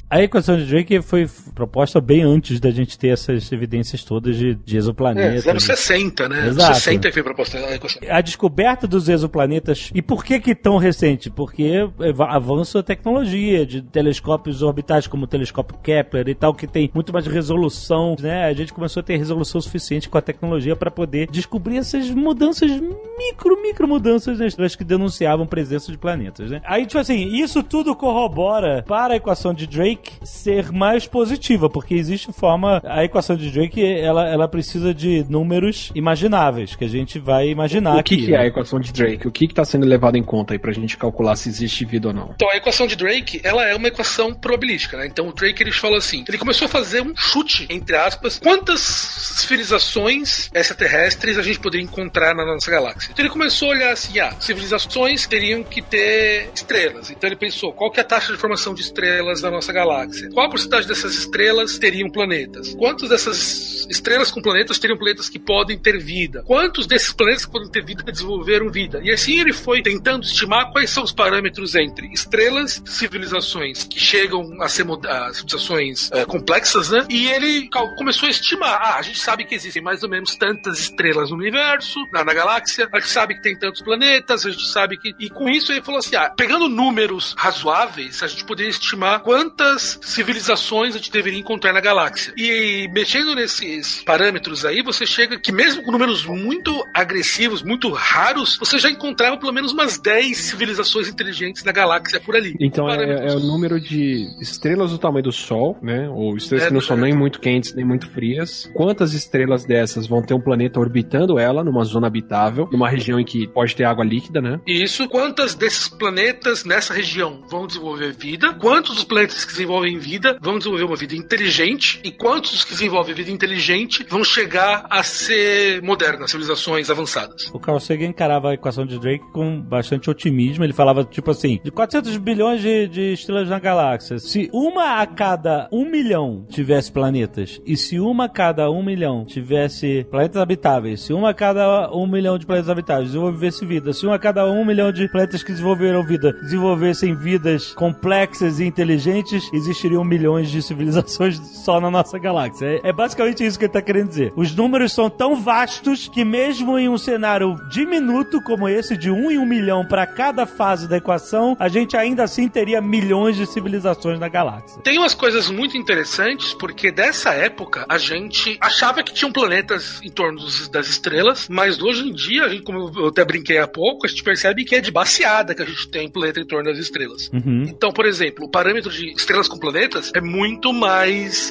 A equação de Drake foi proposta bem antes da gente ter essas evidências todas de, de É, exoplanetas. anos 60, né? Exato. 60 que foi proposta a equação. a descoberta dos exoplanetas. E por que que tão recente? Porque eva- avança a tecnologia de telescópios orbitais como o telescópio Kepler e tal, que tem muito mais resolução, né? A gente começou a ter resolução suficiente com a tecnologia para poder descobrir essas mudanças, micro, micro mudanças nas estrelas que denunciavam presença de planetas, né? Aí, tipo assim, isso tudo corrobora para a equação de Drake ser mais positiva, porque existe forma, a equação de Drake, ela, ela precisa de números imagináveis, que a gente vai imaginar o que, aqui, que é a né? equação de Drake? O que que tá sendo levado em conta aí pra gente calcular se existe vida ou não? Então, a equação de Drake, ela é uma equação probabilística, né? Então, o Drake, ele falou assim, ele começou a fazer um chute, entre aspas, quantas civilizações extraterrestres a gente poderia encontrar na nossa galáxia. Então, ele começou a olhar assim, ah, civilizações teriam que ter estrelas. Então, ele pensou, qual que é a taxa de formação de estrelas na nossa galáxia? Qual a porcentagem dessas estrelas teriam planetas? Quantas dessas estrelas com planetas teriam planetas que podem ter vida? Quantos desses planetas que podem ter vida desenvolveram vida? E assim ele foi tentando estimar quais são os parâmetros entre estrelas, civilizações que chegam a ser a civilizações eh, complexas, né? E ele começou a estimar. Ah, a gente sabe que existem mais ou menos tantas estrelas no universo, na, na galáxia, a gente sabe que tem tantos planetas, a gente sabe que. E com isso ele falou assim: ah, pegando números razoáveis, a gente poderia estimar quantas civilizações a gente deveria encontrar na galáxia. E mexendo nesses parâmetros aí, você chega que mesmo com números muito agressivos, muito raros, você já encontrava pelo menos umas 10 civilizações inteligentes na galáxia por ali. Então é, é o número de estrelas do tamanho do Sol, né? Ou estrelas É, que não são é. nem muito quentes nem muito frias. Quantas estrelas dessas vão ter um planeta orbitando ela numa zona habitável, numa região em que pode ter água líquida, né? E isso, quantas desses planetas nessa região vão desenvolver vida? Quantos dos planetas que desenvolvem vida vão desenvolver uma vida inteligente? E quantos que desenvolvem vida inteligente vão chegar a ser modernas, civilizações avançadas? O Carl Sagan encarava a equação de Drake com bastante otimismo. Ele falava, tipo assim, de 400 bilhões de, de estrelas na galáxia, se uma a cada um milhão tivesse planetas, e se uma a cada um milhão tivesse planetas habitáveis, se uma a cada um milhão de planetas habitáveis desenvolvesse vida, se uma a cada um milhão de planetas que desenvolveram vida desenvolvessem vidas complexas e inteligentes, existiriam milhões de civilizações só na nossa galáxia. É, é basicamente isso que ele tá querendo dizer. Os números são tão vastos que mesmo em um cenário diminuto como esse, de um em um milhão para cada fase da equação, a gente ainda assim teria milhões de civilizações na galáxia. Tem umas coisas muito interessantes, porque dessa época a gente achava que tinham planetas em torno dos- das estrelas, mas hoje em dia, a gente, como eu até brinquei há pouco, a gente percebe que é de baseada que a gente tem planeta em torno das estrelas. Uhum. Então, por exemplo, o parâmetro de estrelas com planetas é muito mais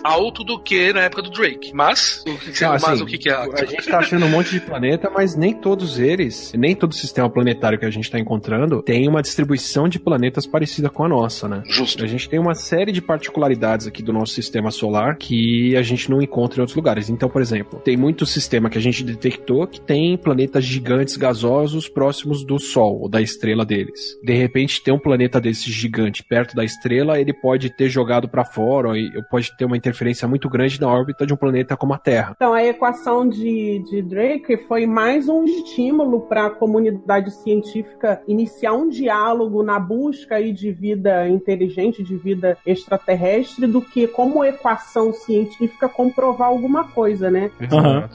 alto do que na época do Drake. Mas, o que, que, Não, mas assim, o que, que é? A gente tá achando um monte de planeta, mas nem todos eles, nem todo sistema planetário que a gente tá encontrando tem uma distribuição de planetas parecida com a nossa, né? Justo. A gente tem uma série de particularidades aqui do nosso sistema solar que a gente não encontra em outros lugares. Então, por exemplo, tem muito sistema que a gente detectou que tem planetas gigantes gasosos próximos do Sol, ou da estrela deles. De repente, tem um planeta desse gigante perto da estrela, ele pode ter jogado para fora, ou pode ter uma interferência muito grande na órbita de um planeta como a Terra. Então, a equação de, de Drake foi mais um estímulo para a comunidade científica iniciar um diálogo na busca aí de vida inteligente, de vida extraterrestre, do que como equação científica comprovar alguma coisa, né?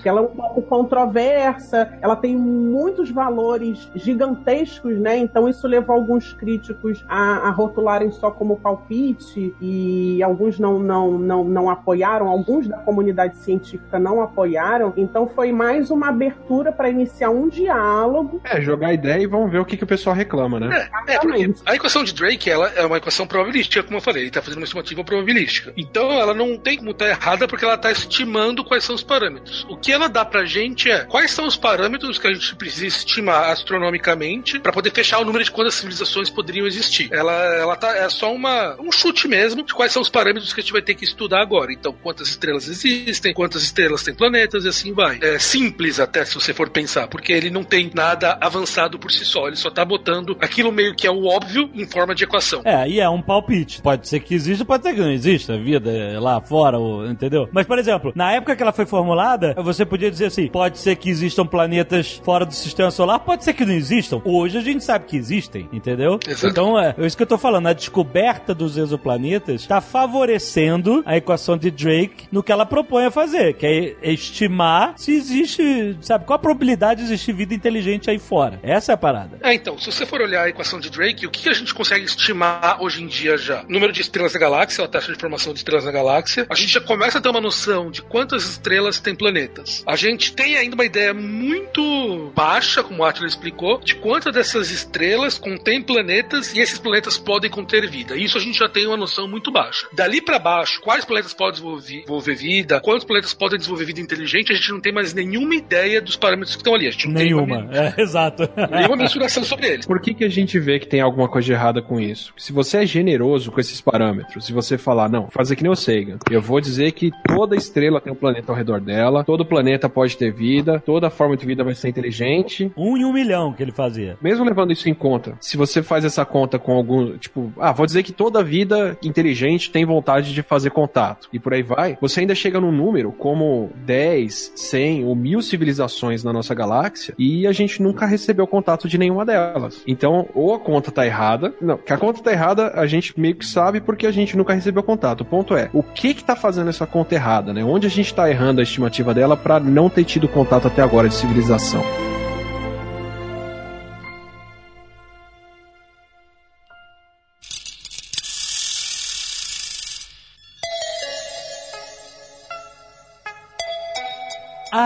Que ela é um pouco controversa, ela tem muitos valores gigantescos, né? Então isso levou alguns críticos a, a rotularem só como palpite e alguns não, não, não, não apoiaram, alguns da comunidade científica não apoiaram. Então foi mais uma abertura para iniciar um diálogo. É, jogar ideia e vamos ver o que, que o pessoal reclama, né? É, porque a equação de Drake ela é uma equação probabilística, como eu falei, ele está fazendo uma estimativa probabilística. Então ela não tem como estar errada porque ela está estimando quais são os parâmetros. O que ela dá pra gente é quais são os parâmetros que a gente precisa estimar astronomicamente para poder fechar o número de quantas civilizações poderiam existir. Ela, ela tá, é só uma, um chute mesmo de quais são os parâmetros que a gente vai ter que estudar agora. Então, quantas estrelas existem, quantas estrelas têm planetas e assim vai. É simples até se você for pensar, porque ele não tem nada avançado por si só, ele só tá botando aquilo meio que é o óbvio em forma de equação. É, e é um palpite. Pode ser que exista, pode ser que não exista vida é, lá fora, ou- entendeu? Mas, por exemplo, na época que ela foi formulada, você podia dizer assim: pode ser que existam planetas fora do sistema solar, pode ser que não existam. Hoje a gente sabe que existem, entendeu? Exato. Então, é, é isso que eu tô falando. A descoberta dos exoplanetas está favorecendo a equação de Drake no que ela propõe a fazer, que é estimar se existe, sabe, qual a probabilidade de existir vida inteligente aí fora. Essa é a parada. É, então, se você for olhar a equação de Drake, o que a gente consegue estimar hoje em dia já? Número de estrelas na galáxia, a taxa de formação de estrelas na galáxia. A gente já começa a ter uma noção de quantas estrelas tem planetas. A gente tem ainda uma ideia muito baixa, como o Atlas explicou, de quantas dessas estrelas contêm planetas e esses planetas podem conter vida. Isso a gente já tem uma noção muito baixa. Dali pra baixo, quais planetas podem desenvolver, vida, quantos planetas podem desenvolver vida inteligente, a gente não tem mais nenhuma ideia dos parâmetros que estão ali. A gente não Nenhuma. tem É, *laughs* exato. nenhuma mensuração sobre eles. Por que, que a gente vê que tem alguma coisa de errada com isso? Se você é generoso com esses parâmetros, se você falar, não, fazer que nem o Sagan, eu vou dizer que toda estrela tem um planeta ao redor dela, todo planeta pode ter vida, toda forma de vida vai ser inteligente. Um em um milhão que ele fazia. Mesmo levando isso em conta, se você faz essa conta com algum, tipo, ah, vou dizer que toda vida inteligente tem vontade de fazer contato, e por aí vai, você ainda chega num número como 10, 100 ou mil civilizações na nossa galáxia, e a gente nunca recebeu contato de nenhuma delas. Então, ou a conta tá errada, não, que a conta tá errada, a gente meio que sabe porque a gente nunca recebeu contato. O ponto é, o que que tá fazendo essa conta errada, né? Onde a gente tá errando a estimativa dela para não ter tido contato até agora de civilização?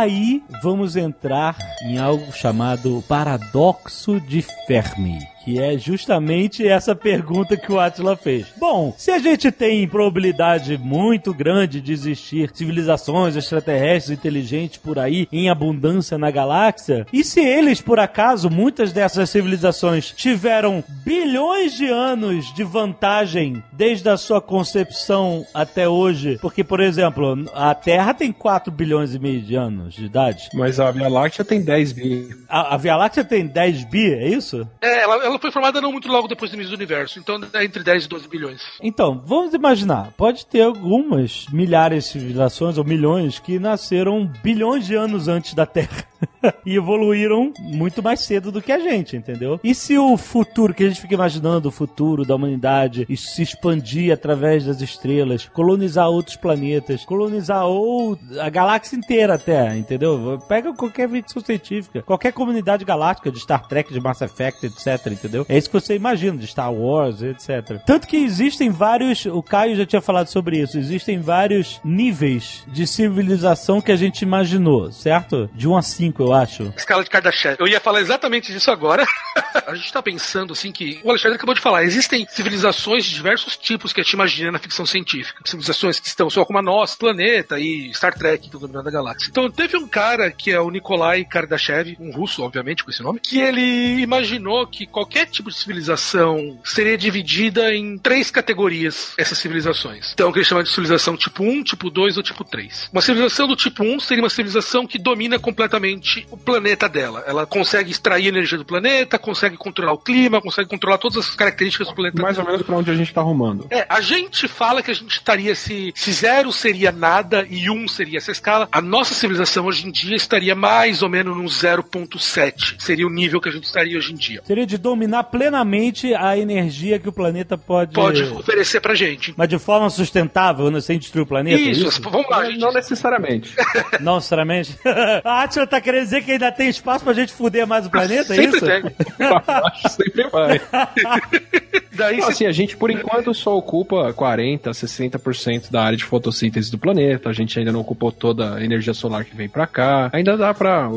Aí vamos entrar em algo chamado paradoxo de Fermi. Que é justamente essa pergunta que o Atila fez. Bom, se a gente tem probabilidade muito grande de existir civilizações extraterrestres inteligentes por aí em abundância na galáxia, e se eles, por acaso, muitas dessas civilizações tiveram bilhões de anos de vantagem desde a sua concepção até hoje? Porque, por exemplo, a Terra tem 4 bilhões e meio de anos de idade. Mas a Via Láctea tem 10 bi. A, a Via Láctea tem 10 bi, é isso? É, ela, ela foi formada não muito logo depois do início do universo, então é entre 10 e 12 bilhões. Então, vamos imaginar, pode ter algumas milhares de civilizações ou milhões que nasceram bilhões de anos antes da Terra. *laughs* e evoluíram muito mais cedo do que a gente, entendeu? E se o futuro, que a gente fica imaginando, o futuro da humanidade, se expandir através das estrelas, colonizar outros planetas, colonizar ou a galáxia inteira até, entendeu? Pega qualquer ficção científica, qualquer comunidade galáctica de Star Trek, de Mass Effect, etc, entendeu? É isso que você imagina, de Star Wars, etc. Tanto que existem vários, o Caio já tinha falado sobre isso, existem vários níveis de civilização que a gente imaginou, certo? De 1 a 5, eu acho. Escala de Kardashev. Eu ia falar exatamente disso agora. *laughs* a gente tá pensando assim que. O Alexandre acabou de falar. Existem civilizações de diversos tipos que a gente imagina na ficção científica. Civilizações que estão só como a nossa, planeta e Star Trek, do dominado da galáxia. Então teve um cara que é o Nikolai Kardashev, um russo, obviamente, com esse nome, que ele imaginou que qualquer tipo de civilização seria dividida em três categorias, essas civilizações. Então, o que ele chama de civilização tipo 1, tipo 2 ou tipo 3. Uma civilização do tipo 1 seria uma civilização que domina completamente o planeta dela. Ela consegue extrair energia do planeta, consegue controlar o clima, consegue controlar todas as características do planeta. Mais ou menos pra onde a gente tá arrumando. É, a gente fala que a gente estaria se, se zero seria nada e um seria essa escala. A nossa civilização hoje em dia estaria mais ou menos num 0.7. Seria o nível que a gente estaria hoje em dia. Seria de dominar plenamente a energia que o planeta pode... Pode oferecer pra gente. Mas de forma sustentável, né, sem destruir o planeta? é Isso, vamos lá, gente. Não necessariamente. *laughs* Não necessariamente. *laughs* a Atila tá querendo dizer que ainda tem espaço pra gente fuder mais o planeta, é Sempre isso? tem. Acho sempre vai. *laughs* Daí Então, assim, a gente por enquanto só ocupa 40, 60% da área de fotossíntese do planeta. A gente ainda não ocupou toda a energia solar que vem pra cá. Ainda dá pra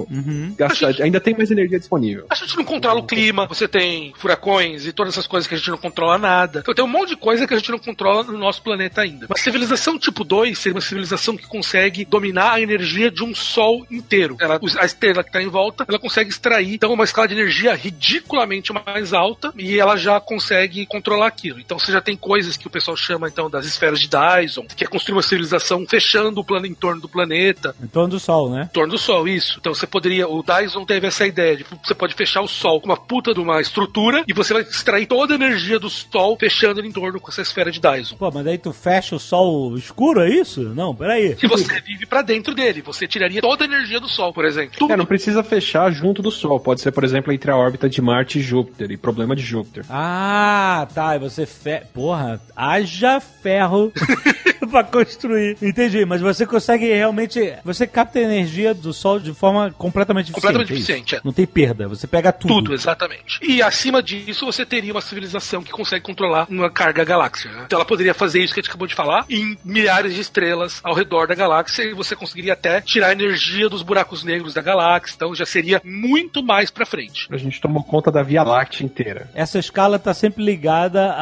gastar, ainda tem mais energia disponível. A gente não controla o clima, você tem furacões e todas essas coisas que a gente não controla nada. Então tem um monte de coisa que a gente não controla no nosso planeta ainda. Uma civilização tipo 2 seria uma civilização que consegue dominar a energia de um sol inteiro. Ela, a estrela que está em volta, ela consegue extrair então uma escala de energia ridiculamente mais alta e ela já consegue controlar aquilo. Então você já tem coisas que o pessoal chama então das esferas de Dyson, que é construir uma civilização fechando o plano em torno do planeta, Em torno do Sol, né? em torno do Sol, isso. Então você poderia. O Dyson teve essa ideia de você pode fechar o Sol com uma puta de uma estrutura e você vai extrair toda a energia do Sol fechando ele em torno com essa esfera de Dyson. Pô, mas daí tu fecha o Sol escuro, é isso? Não, peraí. E você vive pra dentro dele, você tiraria toda a energia do Sol, por exemplo. Tudo. É, não precisa fechar junto do Sol. Pode ser, por exemplo, entre a órbita de Marte e Júpiter. E problema de Júpiter. Ah, tá. E você fe... Porra, haja ferro *laughs* pra construir. Entendi, mas você consegue realmente. Você capta a energia do Sol de forma completamente eficiente. Completamente é eficiente, é. Não tem perda, você pega tudo. Tudo, exatamente. E acima disso, você teria uma civilização que consegue controlar uma carga galáxia. né? Então ela poderia fazer isso que a gente acabou de falar em milhares de estrelas ao redor da galáxia e você conseguiria até tirar a energia dos buracos negros da galáxia. Então já seria muito mais pra frente. A gente tomou conta da Via Láctea inteira. Essa escala está sempre ligada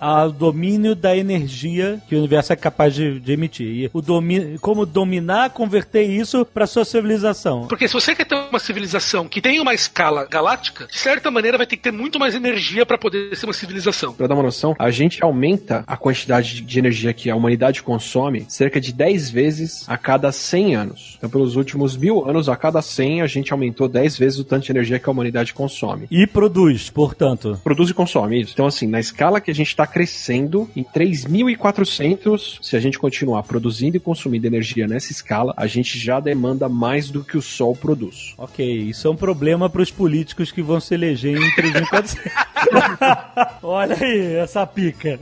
ao domínio da energia que o universo é capaz de, de emitir. E o domínio, como dominar, converter isso para sua civilização. Porque se você quer ter uma civilização que tem uma escala galáctica, de certa maneira vai ter que ter muito mais energia pra poder ser uma civilização. Pra dar uma noção, a gente aumenta a quantidade de- energia que a humanidade consome cerca de 10 vezes a cada 100 anos. Então, pelos últimos mil anos, a cada 100, a gente aumentou 10 vezes o tanto de energia que a humanidade consome. E produz, portanto. Produz e consome isso. Então, assim, na escala que a gente está crescendo, em 3.400, se a gente continuar produzindo e consumindo energia nessa escala, a gente já demanda mais do que o Sol produz. Ok, isso é um problema para os políticos que vão se eleger em 3400. *laughs* Olha aí, essa pica.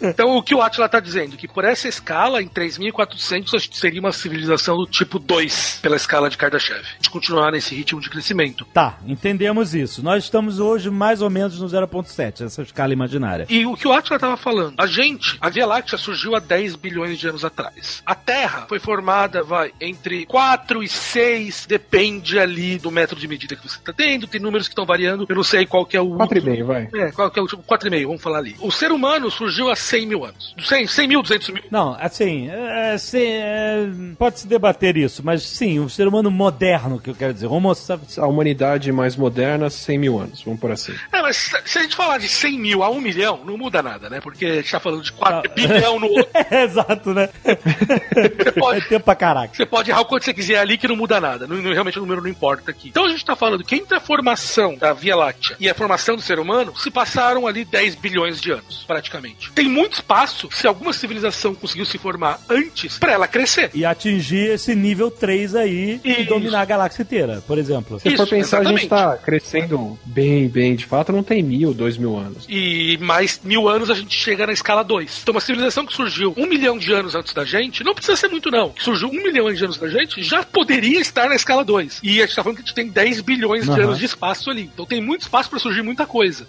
Então, o que o Atila tá dizendo? Que por essa escala, em 3.400, a gente seria uma civilização do tipo 2, pela escala de Kardashev. De continuar nesse ritmo de crescimento. Tá, entendemos isso. Nós estamos hoje mais ou menos no 0.7, essa escala imaginária. E o que o Atila tava falando, a gente, a Via Láctea surgiu há 10 bilhões de anos atrás. A Terra foi formada, vai, entre 4 e 6, depende ali do método de medida que você tá tendo, tem números que estão variando, eu não sei qual que é o... 4,5, vai. É, qual que é o tipo 4,5, vamos falar ali. O ser humano surgiu há 100 mil anos. 100, 100 mil, 200 mil. Não, assim, é, se- é, pode-se debater isso, mas sim, o ser humano moderno, que eu quero dizer, homo sapiens. A humanidade mais moderna, 100 mil anos, vamos por assim. É, mas se a gente falar de 100 mil a 1 milhão, não muda nada, né? Porque a gente tá falando de 4 bilhão no outro. *laughs* É, exato, né? Você *laughs* É pode, tempo pra caraca. você pode errar o quanto você quiser ali que não muda nada. Não, não- realmente o número não importa aqui. Então a gente tá falando que entre a formação da Via Láctea e a formação do ser humano se passaram ali 10 bilhões de anos, praticamente. Tem muito espaço, se alguma civilização conseguiu se formar antes, pra ela crescer. E atingir esse nível 3 aí e Isso. dominar a galáxia inteira, por exemplo. Se for Isso, pensar, a gente exatamente. tá crescendo bem, bem. De fato, não tem mil, dois mil anos. E mais mil anos a gente chega na escala 2. Então, uma civilização que surgiu um milhão de anos antes da gente, não precisa ser muito, não. Que surgiu um milhão de anos da gente, já poderia estar na escala 2. E a gente tá falando que a gente tem 10 bilhões de Aham. anos de espaço ali. Então tem muito espaço pra surgir muita coisa.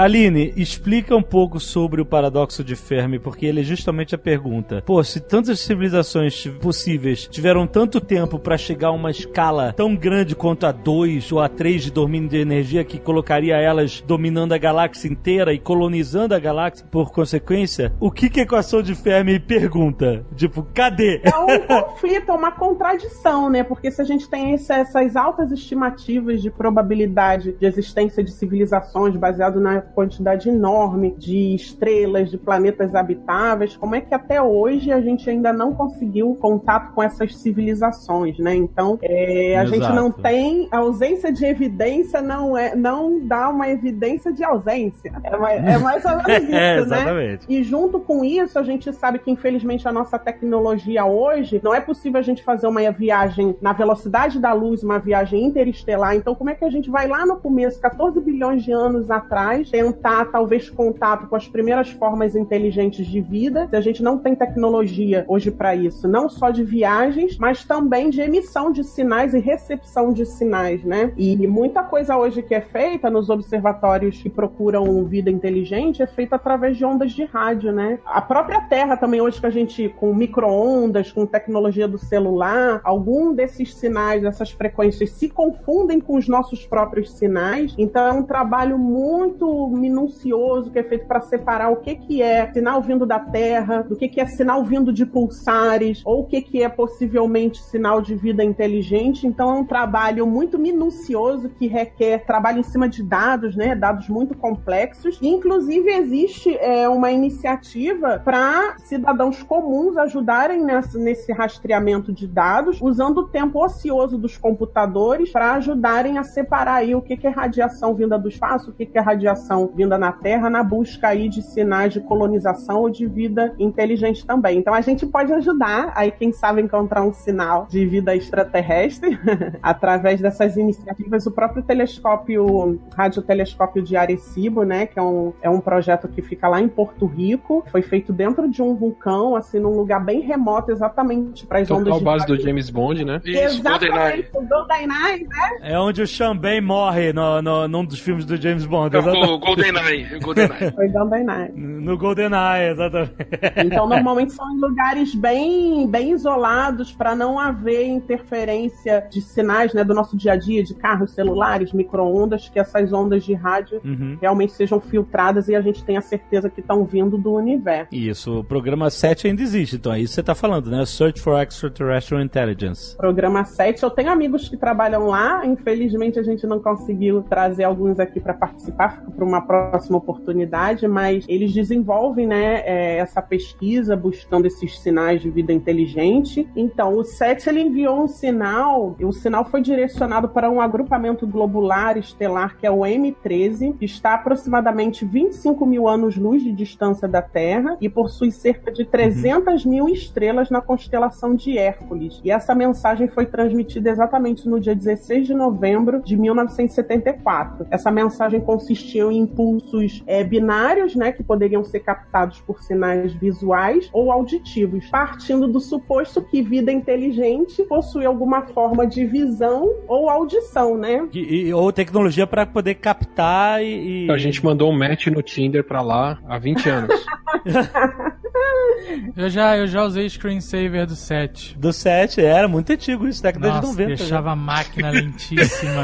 Aline, explica um pouco sobre o paradoxo de Fermi, porque ele é justamente a pergunta. Pô, se tantas civilizações possíveis tiveram tanto tempo pra chegar a uma escala tão grande quanto a 2 ou a 3 de domínio de energia que colocaria elas dominando a galáxia inteira e colonizando a galáxia por consequência, o que que a equação de Fermi pergunta? Tipo, cadê? É um conflito, é uma contradição, né? Porque se a gente tem esse- essas altas estimativas de probabilidade de existência de civilizações baseado na quantidade enorme de estrelas, de planetas habitáveis, como é que até hoje a gente ainda não conseguiu contato com essas civilizações, né? Então, é, a Exato. gente não tem a ausência de evidência não é não dá uma evidência de ausência. É, mais- é mais ou menos *laughs* isso, É, né? E junto com isso, a gente sabe que, infelizmente, a nossa tecnologia hoje não é possível a gente fazer uma viagem na velocidade da luz, uma viagem interestelar. Então, como é que a gente vai lá no começo, 14 bilhões de anos atrás, tentar, talvez, contato com as primeiras formas inteligentes de vida? A gente não tem tecnologia hoje para isso, não só de viagens, mas também de emissão de sinais e recepção de sinais, né? E muita coisa hoje que é feita nos observatórios que procuram vida inteligente é feita através de ondas de rádio, né? A própria Terra também hoje que a gente com micro-ondas, com tecnologia do celular, algum desses sinais, dessas frequências se confundem com os nossos próprios sinais. Então é um trabalho muito minucioso que é feito para separar o que que é sinal vindo da Terra, do que que é sinal vindo de pulsares, ou o que que é possivelmente sinal de vida inteligente. Então é um trabalho muito minucioso que requer trabalho em cima de dados, né? Dados muito complexos. Inclusive existe é, uma iniciativa para cidadãos comuns ajudarem nessa- nesse rastreamento de dados, usando o tempo ocioso dos computadores para ajudarem a separar aí o que que é radiação vinda do espaço, o que que é radiação vinda na Terra, na busca aí de sinais de colonização ou de vida inteligente também. Então a gente pode ajudar aí quem sabe encontrar um sinal de vida extraterrestre *laughs* através dessas iniciativas. O próprio telescópio, radiotelescópio de Arecibo, né, que é um, é um projeto que fica lá em Porto Rico, foi feito dentro de um vulcão, assim, num lugar bem remoto, exatamente para as ondas Total de base do. James Bond, né? Exatamente, o GoldenEye, né? É onde o Chambay morre no, no, num dos filmes do James Bond. Não, exatamente. GoldenEye. Foi GoldenEye. No GoldenEye, exatamente. Então, normalmente são em lugares bem, bem isolados para não haver interferência de sinais né, do nosso dia a dia, de carros, celulares, micro-ondas, que essas ondas de rádio Uhum. realmente sejam filtradas e a gente tenha certeza que estão vindo do universo. Isso, o programa 7 ainda existe, então é isso que você tá falando, né? Search for Extraterrestrial Intelligence. Programa 7, eu tenho amigos que trabalham lá, infelizmente a gente não conseguiu trazer alguns aqui para participar, fica para numa próxima oportunidade, mas eles desenvolvem, né, é, essa pesquisa buscando esses sinais de vida inteligente. Então, o SETI ele enviou um sinal, e o sinal foi direcionado para um agrupamento globular estelar que é o M13, que está aproximadamente 25 mil anos-luz de distância da Terra e possui cerca de 300 mil estrelas na constelação de Hércules. E essa mensagem foi transmitida exatamente no dia 16 de novembro de 1974. Essa mensagem consistia em impulsos é, binários, né, que poderiam ser captados por sinais visuais ou auditivos, partindo do suposto que vida inteligente possui alguma forma de visão ou audição, né? E- e- ou tecnologia pra poder captar e. e- A gente mandou um match no Tinder pra lá há 20 anos. *laughs* Eu já, eu já usei screensaver do 7. Do 7, era muito antigo isso, década de Nossa, 90. deixava a máquina *laughs* lentíssima.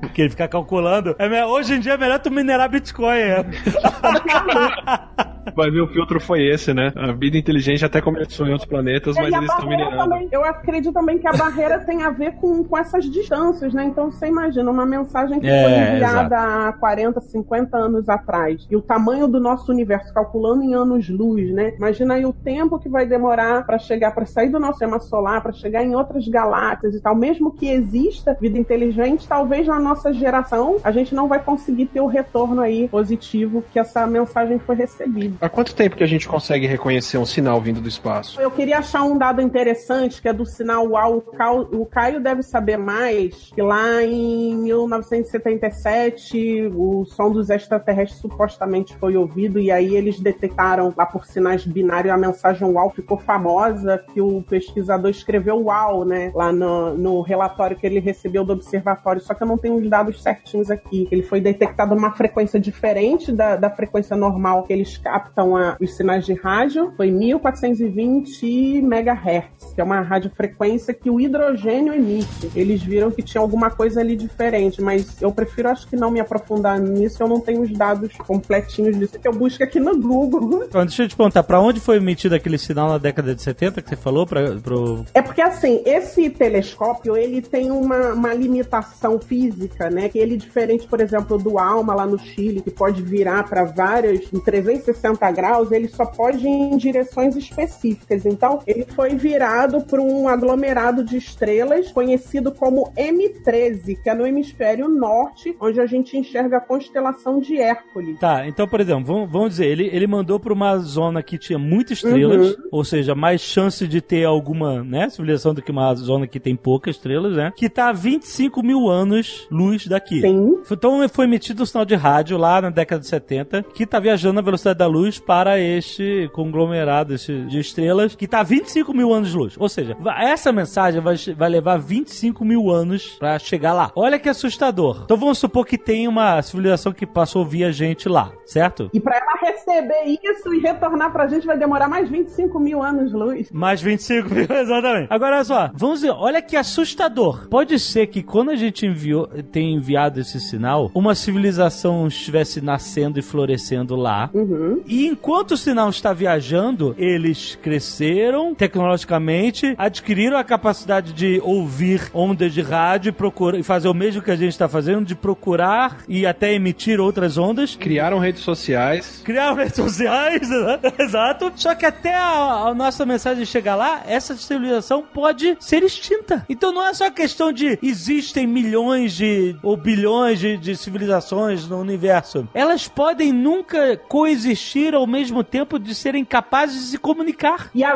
Porque ele fica calculando. É, hoje em dia é melhor tu minerar Bitcoin. *laughs* é. Vai ver o filtro foi esse, né? A vida inteligente até começou em outros planetas, mas e a eles estão minerando. também, eu acredito também que a barreira tem a ver com, com essas distâncias, né? Então você imagina uma mensagem que É, foi enviada há 40, 50 anos atrás e o tamanho do nosso universo, calculando em anos-luz, né? Imagina aí o tempo que vai demorar para chegar, para sair do nosso sistema solar, para chegar em outras galáxias e tal. Mesmo que exista vida inteligente, talvez na nossa geração a gente não vai conseguir ter o retorno aí positivo que essa mensagem foi recebida. Há quanto tempo que a gente consegue reconhecer um sinal vindo do espaço? Eu queria achar um dado interessante, que é do sinal UAU. O Caio deve saber mais, que lá em 1977 o som dos extraterrestres supostamente foi ouvido e aí eles detectaram lá por sinais binários a mensagem UAU ficou famosa, que o pesquisador escreveu UAU, né? Lá no, no relatório que ele recebeu do observatório, só que eu não tenho os dados certinhos aqui. Ele foi detectado numa frequência diferente da, da frequência normal que eles captam a- os sinais de rádio, foi 1420 MHz, que é uma radiofrequência que o hidrogênio emite. Eles viram que tinha alguma coisa ali diferente, mas eu prefiro acho que não me aprofundar nisso, eu não tenho os dados completinhos disso, que eu busco aqui no Google. *laughs* Então, deixa eu te perguntar, pra onde foi emitido aquele sinal na década de 70 que você falou? Pra, pro... É porque assim, esse telescópio, ele tem uma, uma limitação física, né? Que ele, diferente, por exemplo, do ALMA lá no Chile, que pode virar para várias, em 360 graus, ele só pode ir em direções específicas. Então, ele foi virado para um aglomerado de estrelas conhecido como M13, que é no hemisfério norte, onde a gente enxerga a constelação de Hércules. Tá, então, por exemplo, vamos, vamos dizer, ele, ele mandou pra uma zona que tinha muitas estrelas, Uhum. ou seja, mais chance de ter alguma né, civilização do que uma zona que tem poucas estrelas, né? Que tá a 25 mil anos luz daqui. Sim. Então foi emitido um sinal de rádio lá na década de 70 que tá viajando na velocidade da luz para este conglomerado este, de estrelas que tá a 25 mil anos de luz. Ou seja, essa mensagem vai, vai levar 25 mil anos para chegar lá. Olha que assustador. Então vamos supor que tem uma civilização que passou via gente lá, certo? E para ela receber isso e retornar pra gente vai demorar mais 25 mil anos-luz. Mais 25 mil, *laughs* exatamente. Agora, olha só, vamos ver, olha que assustador. Pode ser que quando a gente enviou, tem enviado esse sinal, uma civilização estivesse nascendo e florescendo lá. Uhum. E enquanto o sinal está viajando, eles cresceram tecnologicamente, adquiriram a capacidade de ouvir ondas de rádio e, procurar, e fazer o mesmo que a gente está fazendo, de procurar e até emitir outras ondas. Criaram redes sociais. Criaram redes sociais, *laughs* exato. Só que até a, a nossa mensagem chegar lá, essa civilização pode ser extinta. Então não é só questão de existem milhões de ou bilhões de, de civilizações no universo. Elas podem nunca coexistir ao mesmo tempo de serem capazes de se comunicar. E há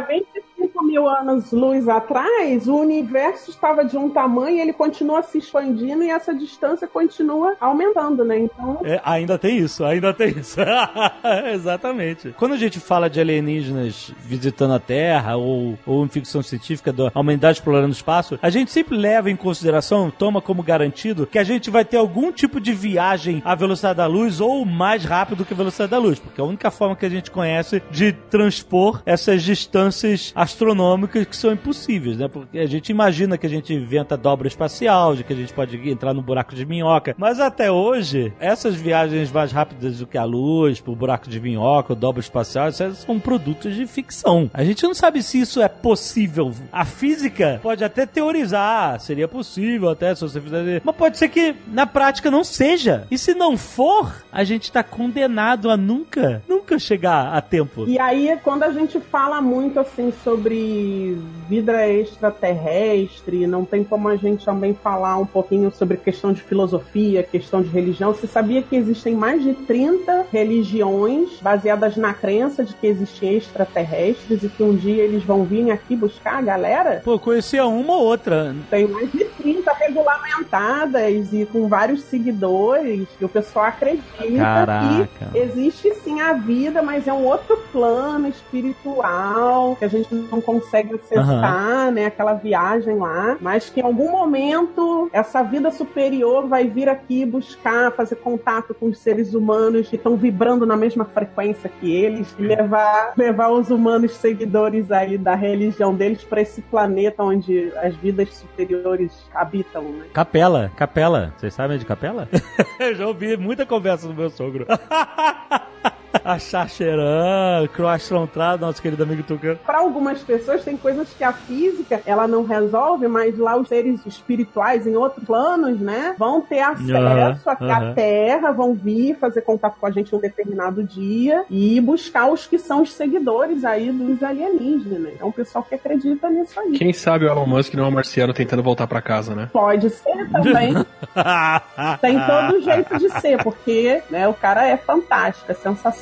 25 mil anos-luz atrás, o universo estava de um tamanho e ele continua se expandindo e essa distância continua aumentando, né? Então, É, ainda tem isso, ainda tem isso. *laughs* Exatamente. Quando a gente fala de alienígenas visitando a Terra ou, ou em ficção científica da humanidade explorando o espaço, a gente sempre leva em consideração, toma como garantido, que a gente vai ter algum tipo de viagem à velocidade da luz ou mais rápido que a velocidade da luz, porque é a única forma que a gente conhece de transpor essas distâncias astronômicas que são impossíveis, né? Porque a gente imagina que a gente inventa dobra espacial, de que a gente pode entrar no buraco de minhoca, mas até hoje, essas viagens mais rápidas do que a luz, pro buraco de minhoca, dobra espacial, essas são produtos de ficção. A gente não sabe se isso é possível. A física pode até teorizar, seria possível até se você fizer, mas pode ser que na prática não seja. E se não for, a gente tá condenado a nunca, nunca chegar a tempo. E aí, quando a gente fala muito assim sobre vida extraterrestre, não tem como a gente também falar um pouquinho sobre questão de filosofia, questão de religião. Você sabia que existem mais de 30 religiões baseadas na crença de que existem extraterrestres e que um dia eles vão vir aqui buscar a galera? Pô, conhecia uma ou outra. Tem mais de 30 regulamentadas e com vários seguidores. E o pessoal acredita Caraca. que existe sim a vida, mas é um outro plano espiritual que a gente não consegue acessar, né? Aquela viagem lá. Mas que em algum momento essa vida superior vai vir aqui buscar, fazer contato com os seres humanos que estão vibrando na mesma frequência que eles e levar, levar os humanos seguidores aí da religião deles para esse planeta onde as vidas superiores habitam, né? Capela, capela. Vocês sabem de capela? *laughs* eu já ouvi muita conversa do meu sogro. *laughs* *laughs* A Xaxeran, Croastrontrado, nosso querido amigo Tucano. Para algumas pessoas tem coisas que a física ela não resolve, mas lá os seres espirituais em outros planos, né, vão ter acesso aqui à. Terra, vão vir fazer contato com a gente um determinado dia e buscar os que são os seguidores aí dos alienígenas. É um pessoal que acredita nisso aí. Quem sabe o Elon Musk não é um marciano tentando voltar pra casa, né? Pode ser também. *laughs* Tem todo jeito de ser, porque né, o cara é fantástico, é sensacional.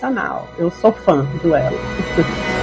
Eu sou fã do Elo. *laughs*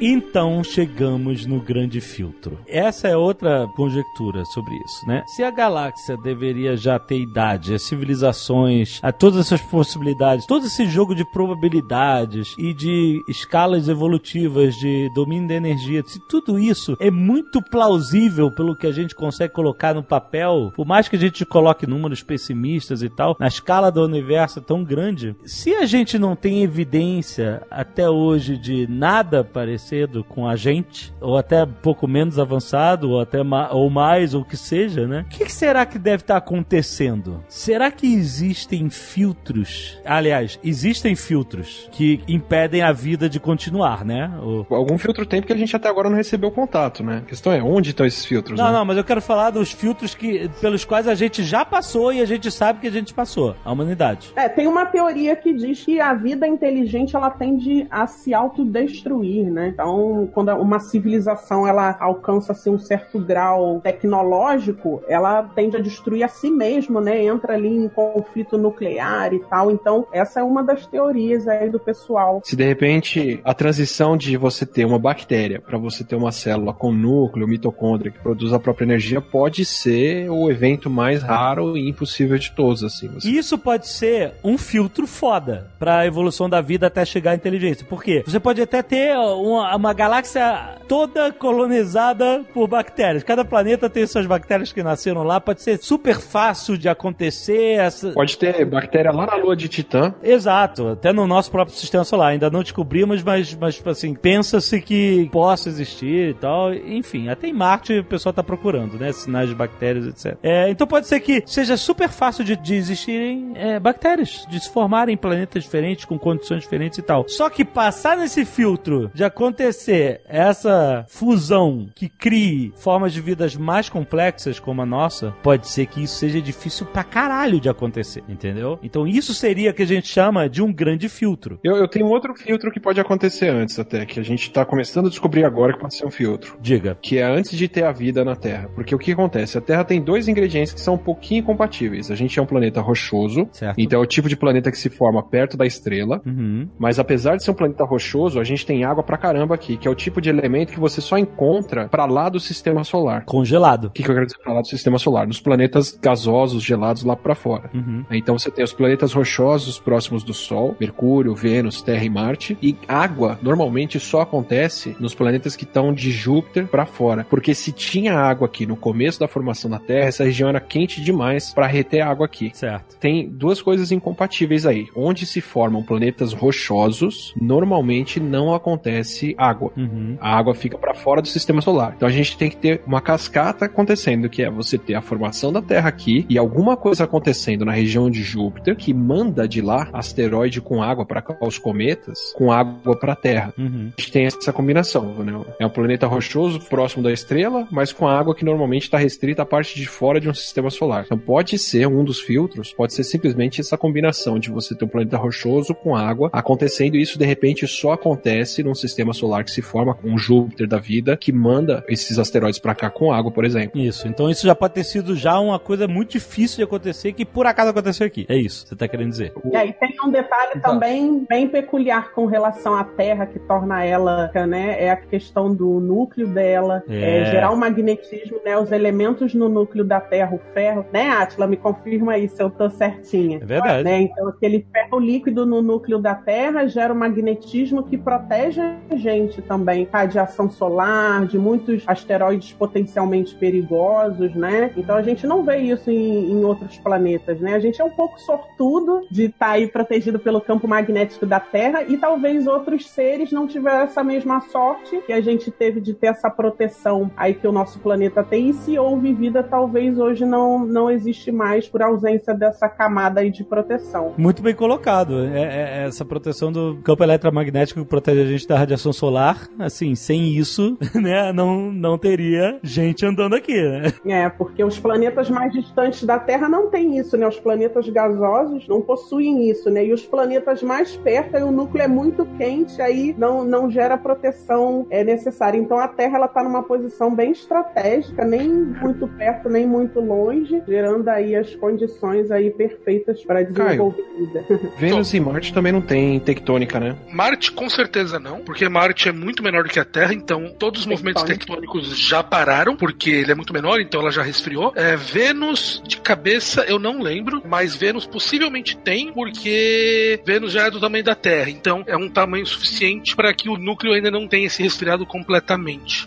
Então chegamos no grande filtro. Essa é outra conjectura sobre isso, né? Se a galáxia deveria já ter idade, as civilizações, a todas essas possibilidades, todo esse jogo de probabilidades e de escalas evolutivas de domínio da energia, se tudo isso é muito plausível pelo que a gente consegue colocar no papel, por mais que a gente coloque números pessimistas e tal, na escala do universo tão grande, se a gente não tem evidência até hoje de nada parecido com a gente, ou até um pouco menos avançado, ou até ma ou mais, ou o que seja, né? O que, que será que deve estar acontecendo? Será que existem filtros? Aliás, existem filtros que impedem a vida de continuar, né? O- Algum filtro tem porque a gente até agora não recebeu contato, né? A questão é onde estão esses filtros, Não, né? não, mas eu quero falar dos filtros que, pelos quais a gente já passou e a gente sabe que a gente passou, a humanidade. É, tem uma teoria que diz que a vida inteligente ela tende a se autodestruir, né? Então, quando uma civilização ela alcança assim, um certo grau tecnológico, ela tende a destruir a si mesma, né? Entra ali em conflito nuclear e tal. Então, essa é uma das teorias aí do pessoal. Se de repente a transição de você ter uma bactéria para você ter uma célula com núcleo, mitocôndria que produz a própria energia, pode ser o evento mais raro e impossível de todos, assim. Você... Isso pode ser um filtro foda pra evolução da vida até chegar à inteligência. Por quê? Você pode até ter uma, uma galáxia toda colonizada por bactérias. Cada planeta tem suas bactérias que nasceram lá. Pode ser super fácil de acontecer. Essa... Pode ter bactéria lá na lua de Titã. Exato, até no nosso próprio sistema solar. Ainda não descobrimos, mas, mas assim, pensa-se que possa existir e tal. Enfim, até em Marte o pessoal tá procurando, né? Sinais de bactérias, etc. É, então pode ser que seja super fácil de, de existirem é, bactérias, de se formarem em planetas diferentes, com condições diferentes e tal. Só que passar nesse filtro de acontecer essa fusão que crie formas de vidas mais complexas como a nossa, pode ser que isso seja difícil pra caralho de acontecer, entendeu? Então isso seria o que a gente chama de um grande filtro. Eu, eu tenho outro filtro que pode acontecer antes até, que a gente tá começando a descobrir agora que pode ser um filtro. Diga. Que é antes de ter a vida na Terra. Porque o que acontece? A Terra tem dois ingredientes que são um pouquinho incompatíveis. A gente é um planeta rochoso, Certo. então é o tipo de planeta que se forma perto da estrela. Uhum. Mas apesar de ser um planeta rochoso, a gente tem água pra caramba caramba aqui, que é o tipo de elemento que você só encontra para lá do sistema solar. Congelado. O que, que eu quero dizer para lá do sistema solar? Nos planetas gasosos, gelados lá para fora. Uhum. Então você tem os planetas rochosos próximos do Sol, Mercúrio, Vênus, Terra e Marte. E água normalmente só acontece nos planetas que estão de Júpiter para fora, porque se tinha água aqui no começo da formação da Terra, essa região era quente demais para reter água aqui. Certo. Tem duas coisas incompatíveis aí. Onde se formam planetas rochosos, normalmente não acontece água. Uhum. A água fica para fora do sistema solar. Então a gente tem que ter uma cascata acontecendo, que é você ter a formação da Terra aqui e alguma coisa acontecendo na região de Júpiter que manda de lá asteroide com água para os cometas, com água para a Terra. Uhum. A gente tem essa combinação, né? É um planeta rochoso próximo da estrela, mas com água que normalmente está restrita à parte de fora de um sistema solar. Então pode ser um dos filtros, pode ser simplesmente essa combinação de você ter um planeta rochoso com água acontecendo e isso de repente só acontece num sistema solar que se forma com um Júpiter da vida que manda esses asteroides para cá com água, por exemplo. Isso. Então isso já pode ter sido já uma coisa muito difícil de acontecer que por acaso aconteceu aqui. É isso. que Você tá querendo dizer? E aí tem um detalhe Exato. também bem peculiar com relação à Terra que torna ela, né, é a questão do núcleo dela, É. é, gerar um magnetismo, né, os elementos no núcleo da Terra, o ferro, né, Atila, me confirma aí se eu tô certinha. É verdade. Né, então aquele ferro líquido no núcleo da Terra gera um magnetismo que protege a gente também, radiação solar, de muitos asteroides potencialmente perigosos, né? Então a gente não vê isso em, em outros planetas, né? A gente é um pouco sortudo de estar aí protegido pelo campo magnético da Terra e talvez outros seres não tiveram essa mesma sorte que a gente teve de ter essa proteção aí que o nosso planeta tem. E se houve vida, talvez hoje não, não existe mais por ausência dessa camada aí de proteção. Muito bem colocado. É- é essa proteção do campo eletromagnético que protege a gente da radiação solar. Assim, sem isso, *laughs* né, não, não teria gente andando aqui, né? É, porque os planetas mais distantes da Terra não têm isso, né? Os planetas gasosos não possuem isso, né? E os planetas mais perto, aí o núcleo é muito quente, aí não, não gera a proteção é, necessária. Então a Terra ela tá numa posição bem estratégica, nem muito perto, nem muito longe, gerando aí as condições aí perfeitas para desenvolver vida. *laughs* Vênus e Marte também não tem tectônica, né? Marte com certeza não, porque Marte é muito menor do que a Terra, então todos os movimentos tectônicos já pararam, porque ele é muito menor, então ela já resfriou. É, Vênus, de cabeça, eu não lembro, mas Vênus possivelmente tem, porque Vênus já é do tamanho da Terra, então é um tamanho suficiente para que o núcleo ainda não tenha se resfriado completamente.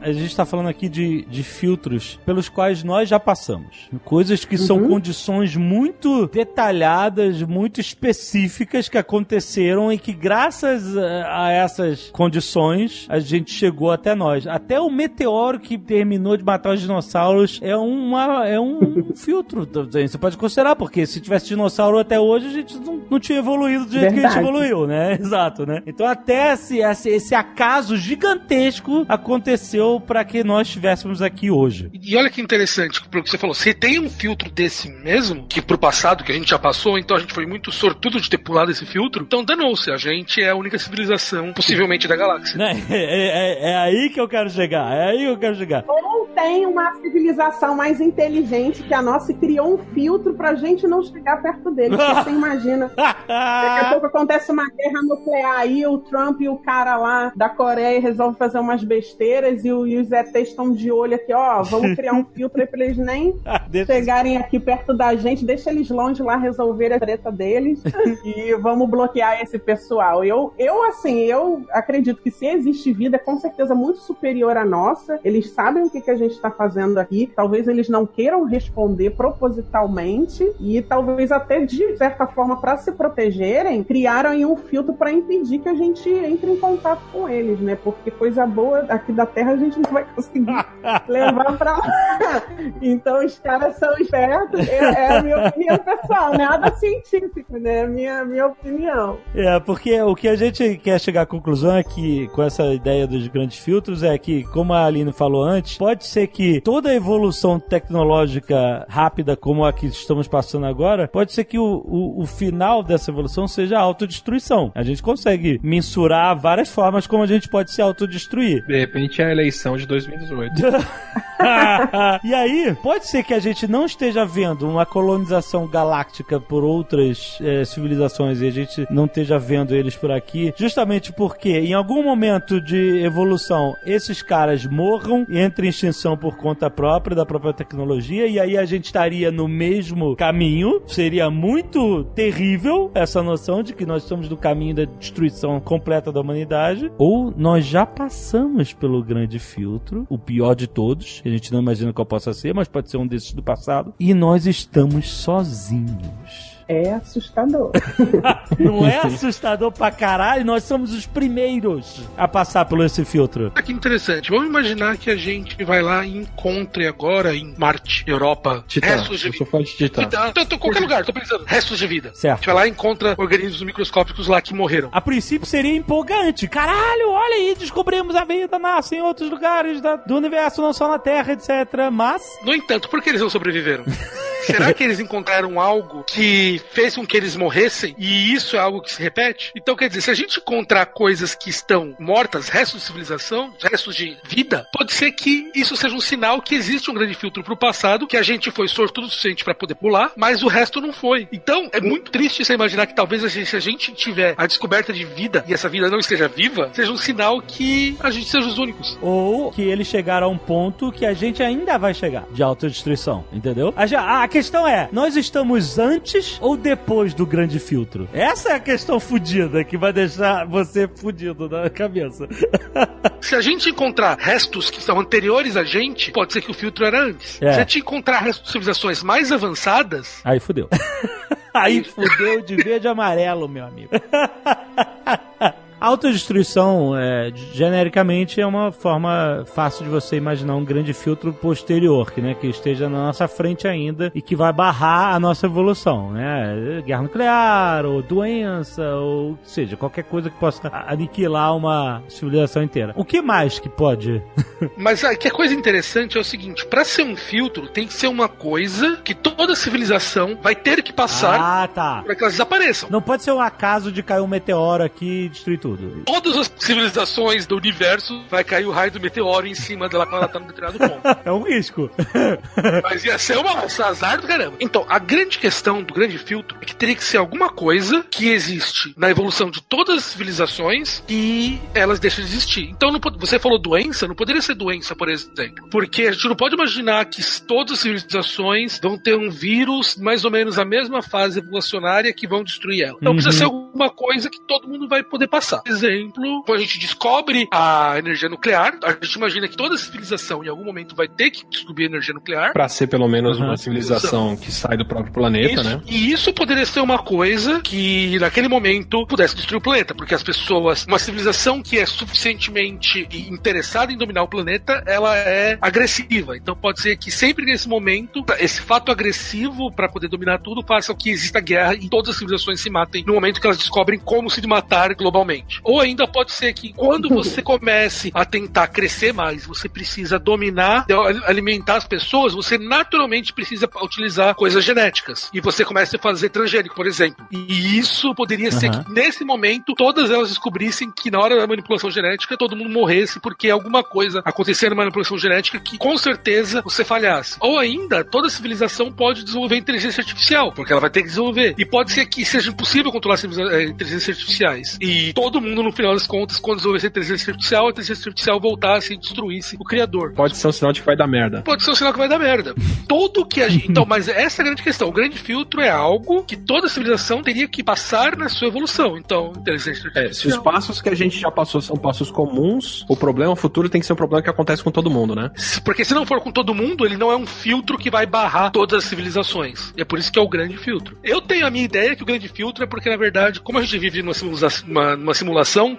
A gente está falando aqui de, de filtros pelos quais nós já passamos. Coisas que são condições muito detalhadas, muito específicas que aconteceram e que, graças a, a essas condições, a gente chegou até nós. Até o meteoro que terminou de matar os dinossauros é, uma, é um *laughs* filtro. também. Você pode considerar, porque se tivesse dinossauro até hoje, a gente não, não tinha evoluído do jeito que a Verdade. gente evoluiu, né? *laughs* Exato, né? Então, até esse, esse, esse acaso gigantesco aconteceu para que nós estivéssemos aqui hoje. E olha que interessante, pelo que você falou, se tem um filtro desse mesmo, que pro passado, que a gente já passou, então a gente foi muito sortudo de ter pulado esse filtro, então danou-se, a gente é a única civilização, possivelmente, da galáxia. Né? *laughs* É, é- é aí que eu quero chegar. É aí que eu quero chegar. Ou tem uma civilização mais inteligente que a nossa e criou um filtro pra gente não chegar perto dele. Você *laughs* imagina. Daqui a pouco acontece uma guerra nuclear aí, o Trump e o cara lá da Coreia resolvem fazer umas besteiras e, o- e os ETs estão de olho aqui, ó, vamos criar um filtro aí pra eles nem *laughs* Deixa- chegarem aqui perto da gente, deixa eles longe lá resolver a treta deles *laughs* e vamos bloquear esse pessoal. Eu, eu, assim, eu acredito que se existe vida, é com certeza muito superior à nossa. Eles sabem o que, que a gente está fazendo aqui. Talvez eles não queiram responder propositalmente e talvez até de certa forma para se protegerem, criaram aí um filtro para impedir que a gente entre em contato com eles, né? Porque coisa boa aqui da Terra a gente não vai conseguir *laughs* levar pra lá. Então os caras são espertos. É, é a minha opinião pessoal, nada científico, né? É a minha, minha opinião. É, porque o que a gente quer chegar à conclusão é que, com essa ideia dos grandes filtros, é que, como a Aline falou antes, pode ser que toda evolução tecnológica rápida como a que estamos passando agora, pode ser que o, o, o final dessa evolução seja a autodestruição. A gente consegue mensurar várias formas como a gente pode se autodestruir. De repente a eleição de 2018. *laughs* e aí, pode ser que a gente não esteja vendo uma colonização galáctica por outras eh, civilizações e a gente não esteja vendo eles por aqui, justamente porque em algum momento de evolução esses caras morram e entrem em extinção por conta própria, da própria tecnologia, e aí a gente estaria no mesmo caminho. Seria muito terrível essa noção de que nós estamos no caminho da destruição completa da humanidade. Ou nós já passamos pelo grande filtro, o pior de todos, que a gente não imagina qual possa ser, mas pode ser um desses do passado, e nós estamos sozinhos. É assustador. *laughs* Não é assustador pra caralho? Nós somos os primeiros a passar por esse filtro. Olha que interessante. Vamos imaginar que a gente vai lá e encontre agora em Marte, Europa, Titã. restos de Eu sou vida. fã de Titã. Então, tanto qualquer lugar, tô pensando. Restos de vida. Certo. A gente vai lá e encontra organismos microscópicos lá que morreram. A princípio seria empolgante. Caralho, olha aí, descobrimos a vida nasce em outros lugares da- do universo, não só na Terra, etc. Mas No entanto, por que eles não sobreviveram? *laughs* Será que eles encontraram algo que fez com que eles morressem e isso é algo que se repete? Então, quer dizer, se a gente encontrar coisas que estão mortas, restos de civilização, restos de vida, pode ser que isso seja um sinal que existe um grande filtro pro passado, que a gente foi sortudo o suficiente para poder pular, mas o resto não foi. Então, é muito triste você imaginar que talvez a gente, se a gente tiver a descoberta de vida e essa vida não esteja viva, seja um sinal que a gente seja os únicos. ou que eles chegaram a um ponto que a gente ainda vai chegar de autodestruição, entendeu? A, já- a questão é, nós estamos antes ou depois do grande filtro? Essa é a questão fodida que vai deixar você fudido na cabeça. *laughs* Se a gente encontrar restos que são anteriores a gente, pode ser que o filtro era antes. É. Se a gente encontrar restos de civilizações mais avançadas, Aí fudeu. *laughs* Aí fudeu de verde e amarelo, meu amigo. *laughs* Autodestruição, é, genericamente, é uma forma fácil de você imaginar um grande filtro posterior, que, né, que esteja na nossa frente ainda e que vai barrar a nossa evolução, né? Guerra nuclear, ou doença, ou seja, qualquer coisa que possa aniquilar uma civilização inteira. O que mais que pode? *laughs* mas a, que a coisa interessante é o seguinte: para ser um filtro, tem que ser uma coisa que toda civilização vai ter que passar Ah, tá. para que elas desapareçam. Não pode ser um acaso de cair um meteoro aqui e destruir tudo. Todas as civilizações do universo vai cair o raio do meteoro em cima dela quando ela tá no determinado ponto. *laughs* É um risco. *laughs* Mas ia ser uma, um azar do caramba. Então, a grande questão do grande filtro é que teria que ser alguma coisa que existe na evolução de todas as civilizações e elas deixam de existir. Então, não você falou doença, não poderia ser doença, por exemplo. Porque a gente não pode imaginar que todas as civilizações vão ter um vírus mais ou menos a mesma fase evolucionária que vão destruir ela. Então, precisa ser alguma coisa que todo mundo vai poder passar. Por exemplo, quando a gente descobre a energia nuclear, a gente imagina que toda civilização em algum momento vai ter que descobrir a energia nuclear. Pra ser pelo menos Uhum. uma civilização que sai do próprio planeta, Isso- né? E isso poderia ser uma coisa que naquele momento pudesse destruir o planeta, porque as pessoas, uma civilização que é suficientemente interessada em dominar o planeta, ela é agressiva. Então pode ser que sempre nesse momento, esse fato agressivo para poder dominar tudo faça com que exista guerra e todas as civilizações se matem no momento que elas descobrem como se matar globalmente. Ou ainda pode ser que quando você comece a tentar crescer mais, você precisa dominar, alimentar as pessoas, você naturalmente precisa utilizar coisas genéticas. E você começa a fazer transgênico, por exemplo. E isso poderia ser Aham. que nesse momento todas elas descobrissem que na hora da manipulação genética todo mundo morresse porque alguma coisa acontecia na manipulação genética que com certeza você falhasse. Ou ainda, toda civilização pode desenvolver inteligência artificial, porque ela vai ter que desenvolver. E pode ser que seja impossível controlar eh, inteligências artificiais. E todo mundo, no final das contas, quando desenvolvesse a inteligência artificial, a inteligência artificial voltasse e destruísse o criador. Pode ser um sinal de que vai dar merda. Pode ser um sinal que vai dar merda. Todo que a gente. *laughs* Então, mas essa é a grande questão. O grande filtro é algo que toda civilização teria que passar na sua evolução. Então, inteligência É, artificial. se os passos que a gente já passou são passos comuns, o problema futuro tem que ser um problema que acontece com todo mundo, né? Porque se não for com todo mundo, ele não é um filtro que vai barrar todas as civilizações. E é por isso que é o grande filtro. Eu tenho a minha ideia que o grande filtro é porque, na verdade, como a gente vive numa, simula- uma- numa simulação,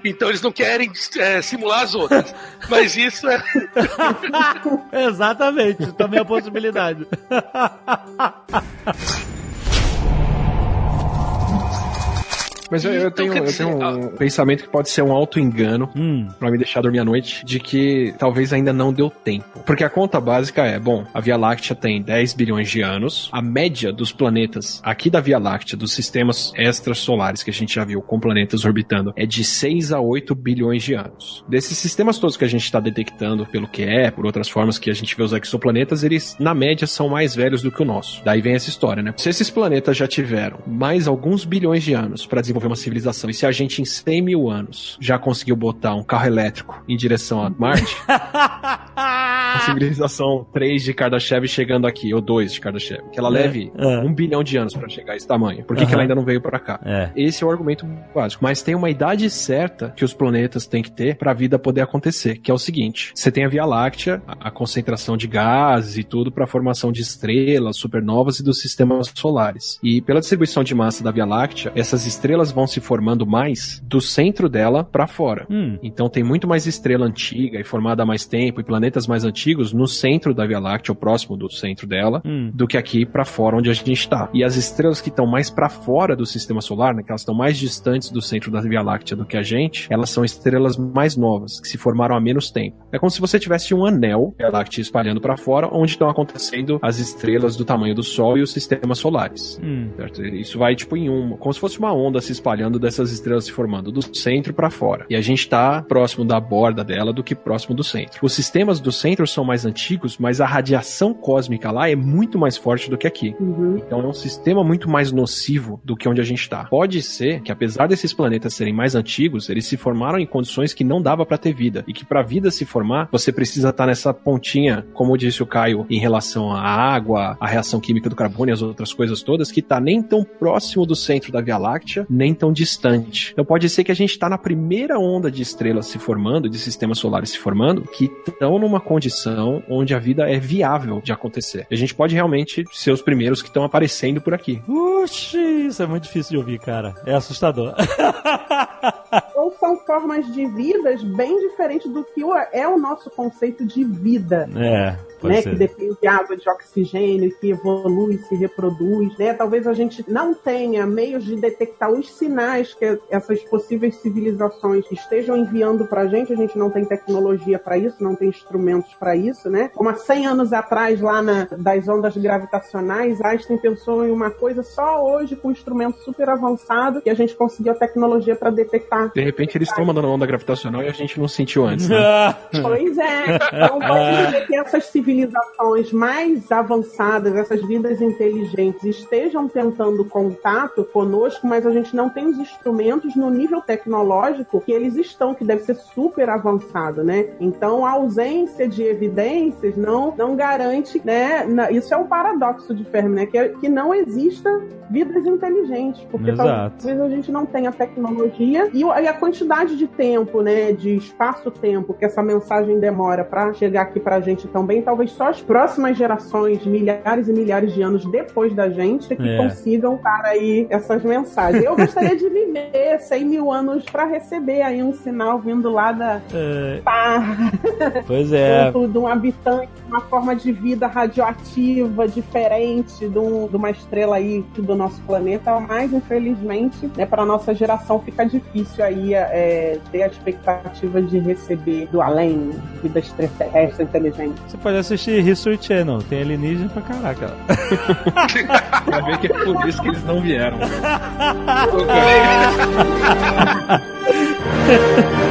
então eles não querem é, simular as outras. Mas isso é. *laughs* Exatamente, também é a possibilidade. *laughs* Mas eu, eu tenho, eu tenho um pensamento que pode ser um auto-engano Hum. pra me deixar dormir à noite, de que talvez ainda não deu tempo. Porque a conta básica é, bom, a Via Láctea tem 10 bilhões de anos, a média dos planetas aqui da Via Láctea, dos sistemas extrasolares que a gente já viu com planetas orbitando, é de 6 a 8 bilhões de anos. Desses sistemas todos que a gente está detectando pelo que é, por outras formas que a gente vê os exoplanetas, eles, na média, são mais velhos do que o nosso. Daí vem essa história, né? Se esses planetas já tiveram mais alguns bilhões de anos para desenvolver uma civilização, e se a gente em 100 mil anos já conseguiu botar um carro elétrico em direção a Marte, *laughs* a civilização 3 de Kardashev chegando aqui, ou 2 de Kardashev, que ela leve é. um bilhão de anos para chegar a esse tamanho. Por que, que Aham. ela ainda não veio para cá? É. Esse é o argumento básico. Mas tem uma idade certa que os planetas têm que ter para a vida poder acontecer, que é o seguinte: você tem a Via Láctea, a, a concentração de gases e tudo para a formação de estrelas, supernovas e dos sistemas solares. E pela distribuição de massa da Via Láctea, essas estrelas vão se formando mais do centro dela para fora. Hum. Então tem muito mais estrela antiga e formada há mais tempo e planetas mais antigos no centro da Via Láctea, ou próximo do centro dela, Hum. do que aqui pra fora onde a gente está. E as estrelas que estão mais pra fora do sistema solar, né, que elas estão mais distantes do centro da Via Láctea do que a gente, elas são estrelas mais novas, que se formaram há menos tempo. É como se você tivesse um anel Via Láctea espalhando pra fora, onde estão acontecendo as estrelas do tamanho do Sol e os sistemas solares. Hum. Certo? Isso vai tipo em um, como se fosse uma onda se espalhando dessas estrelas se formando do centro pra fora. E a gente tá próximo da borda dela do que próximo do centro. Os sistemas do centro são mais antigos, mas a radiação cósmica lá é muito mais forte do que aqui. Uhum. Então é um sistema muito mais nocivo do que onde a gente está. Pode ser que apesar desses planetas serem mais antigos, eles se formaram em condições que não dava para ter vida e que para a vida se formar, você precisa estar nessa pontinha, como disse o Caio, em relação à água, à reação química do carbono e as outras coisas todas, que tá nem tão próximo do centro da Via Láctea, nem tão distante. Então pode ser que a gente está na primeira onda de estrelas se formando, de sistemas solares se formando, que estão numa condição onde a vida é viável de acontecer. A gente pode realmente ser os primeiros que estão aparecendo por aqui. Puxa, isso é muito difícil de ouvir, cara. É assustador. Ou são formas de vidas bem diferentes do que é o nosso conceito de vida. é, né, que depende de água, de oxigênio, que evolui, se reproduz, né? Talvez a gente não tenha meios de detectar os sinais que essas possíveis civilizações estejam enviando pra gente, a gente não tem tecnologia para isso, não tem instrumentos para isso, né? Como há 100 anos atrás, lá na, das ondas gravitacionais, Einstein pensou em uma coisa só hoje com um instrumento super avançado que a gente conseguiu a tecnologia para detectar De repente eles estão mandando onda gravitacional e a gente não sentiu antes, né? Ah, *laughs* Pois é. Então pode dizer que essas civilizações mais avançadas, essas vidas inteligentes, estejam tentando contato conosco, mas a gente não tem os instrumentos no nível tecnológico que eles estão, que deve ser super avançado, né? Então a ausência de evidências não, não garante, né? Isso é um paradoxo de Fermi, né? Que, é- que não exista vidas inteligentes, porque Exato. talvez a gente não tenha tecnologia e, e a quantidade de tempo, né, de espaço-tempo que essa mensagem demora para chegar aqui pra gente também, talvez só as próximas gerações, milhares e milhares de anos depois da gente, que É. consigam dar aí essas mensagens. Eu gostaria de viver 100 mil anos para receber aí um sinal vindo lá da é, Terra, pois é. *laughs* de um habitante, uma forma de vida radioativa diferente de, um- de uma estrela aí do nosso planeta, mas infelizmente, né, para nossa geração fica difícil aí é, ter a expectativa de receber do além vida extraterrestre inteligente. Você pode assistir History Channel, tem alienígena pra caraca. Pra ver que é por isso que eles não vieram. *laughs* *laughs*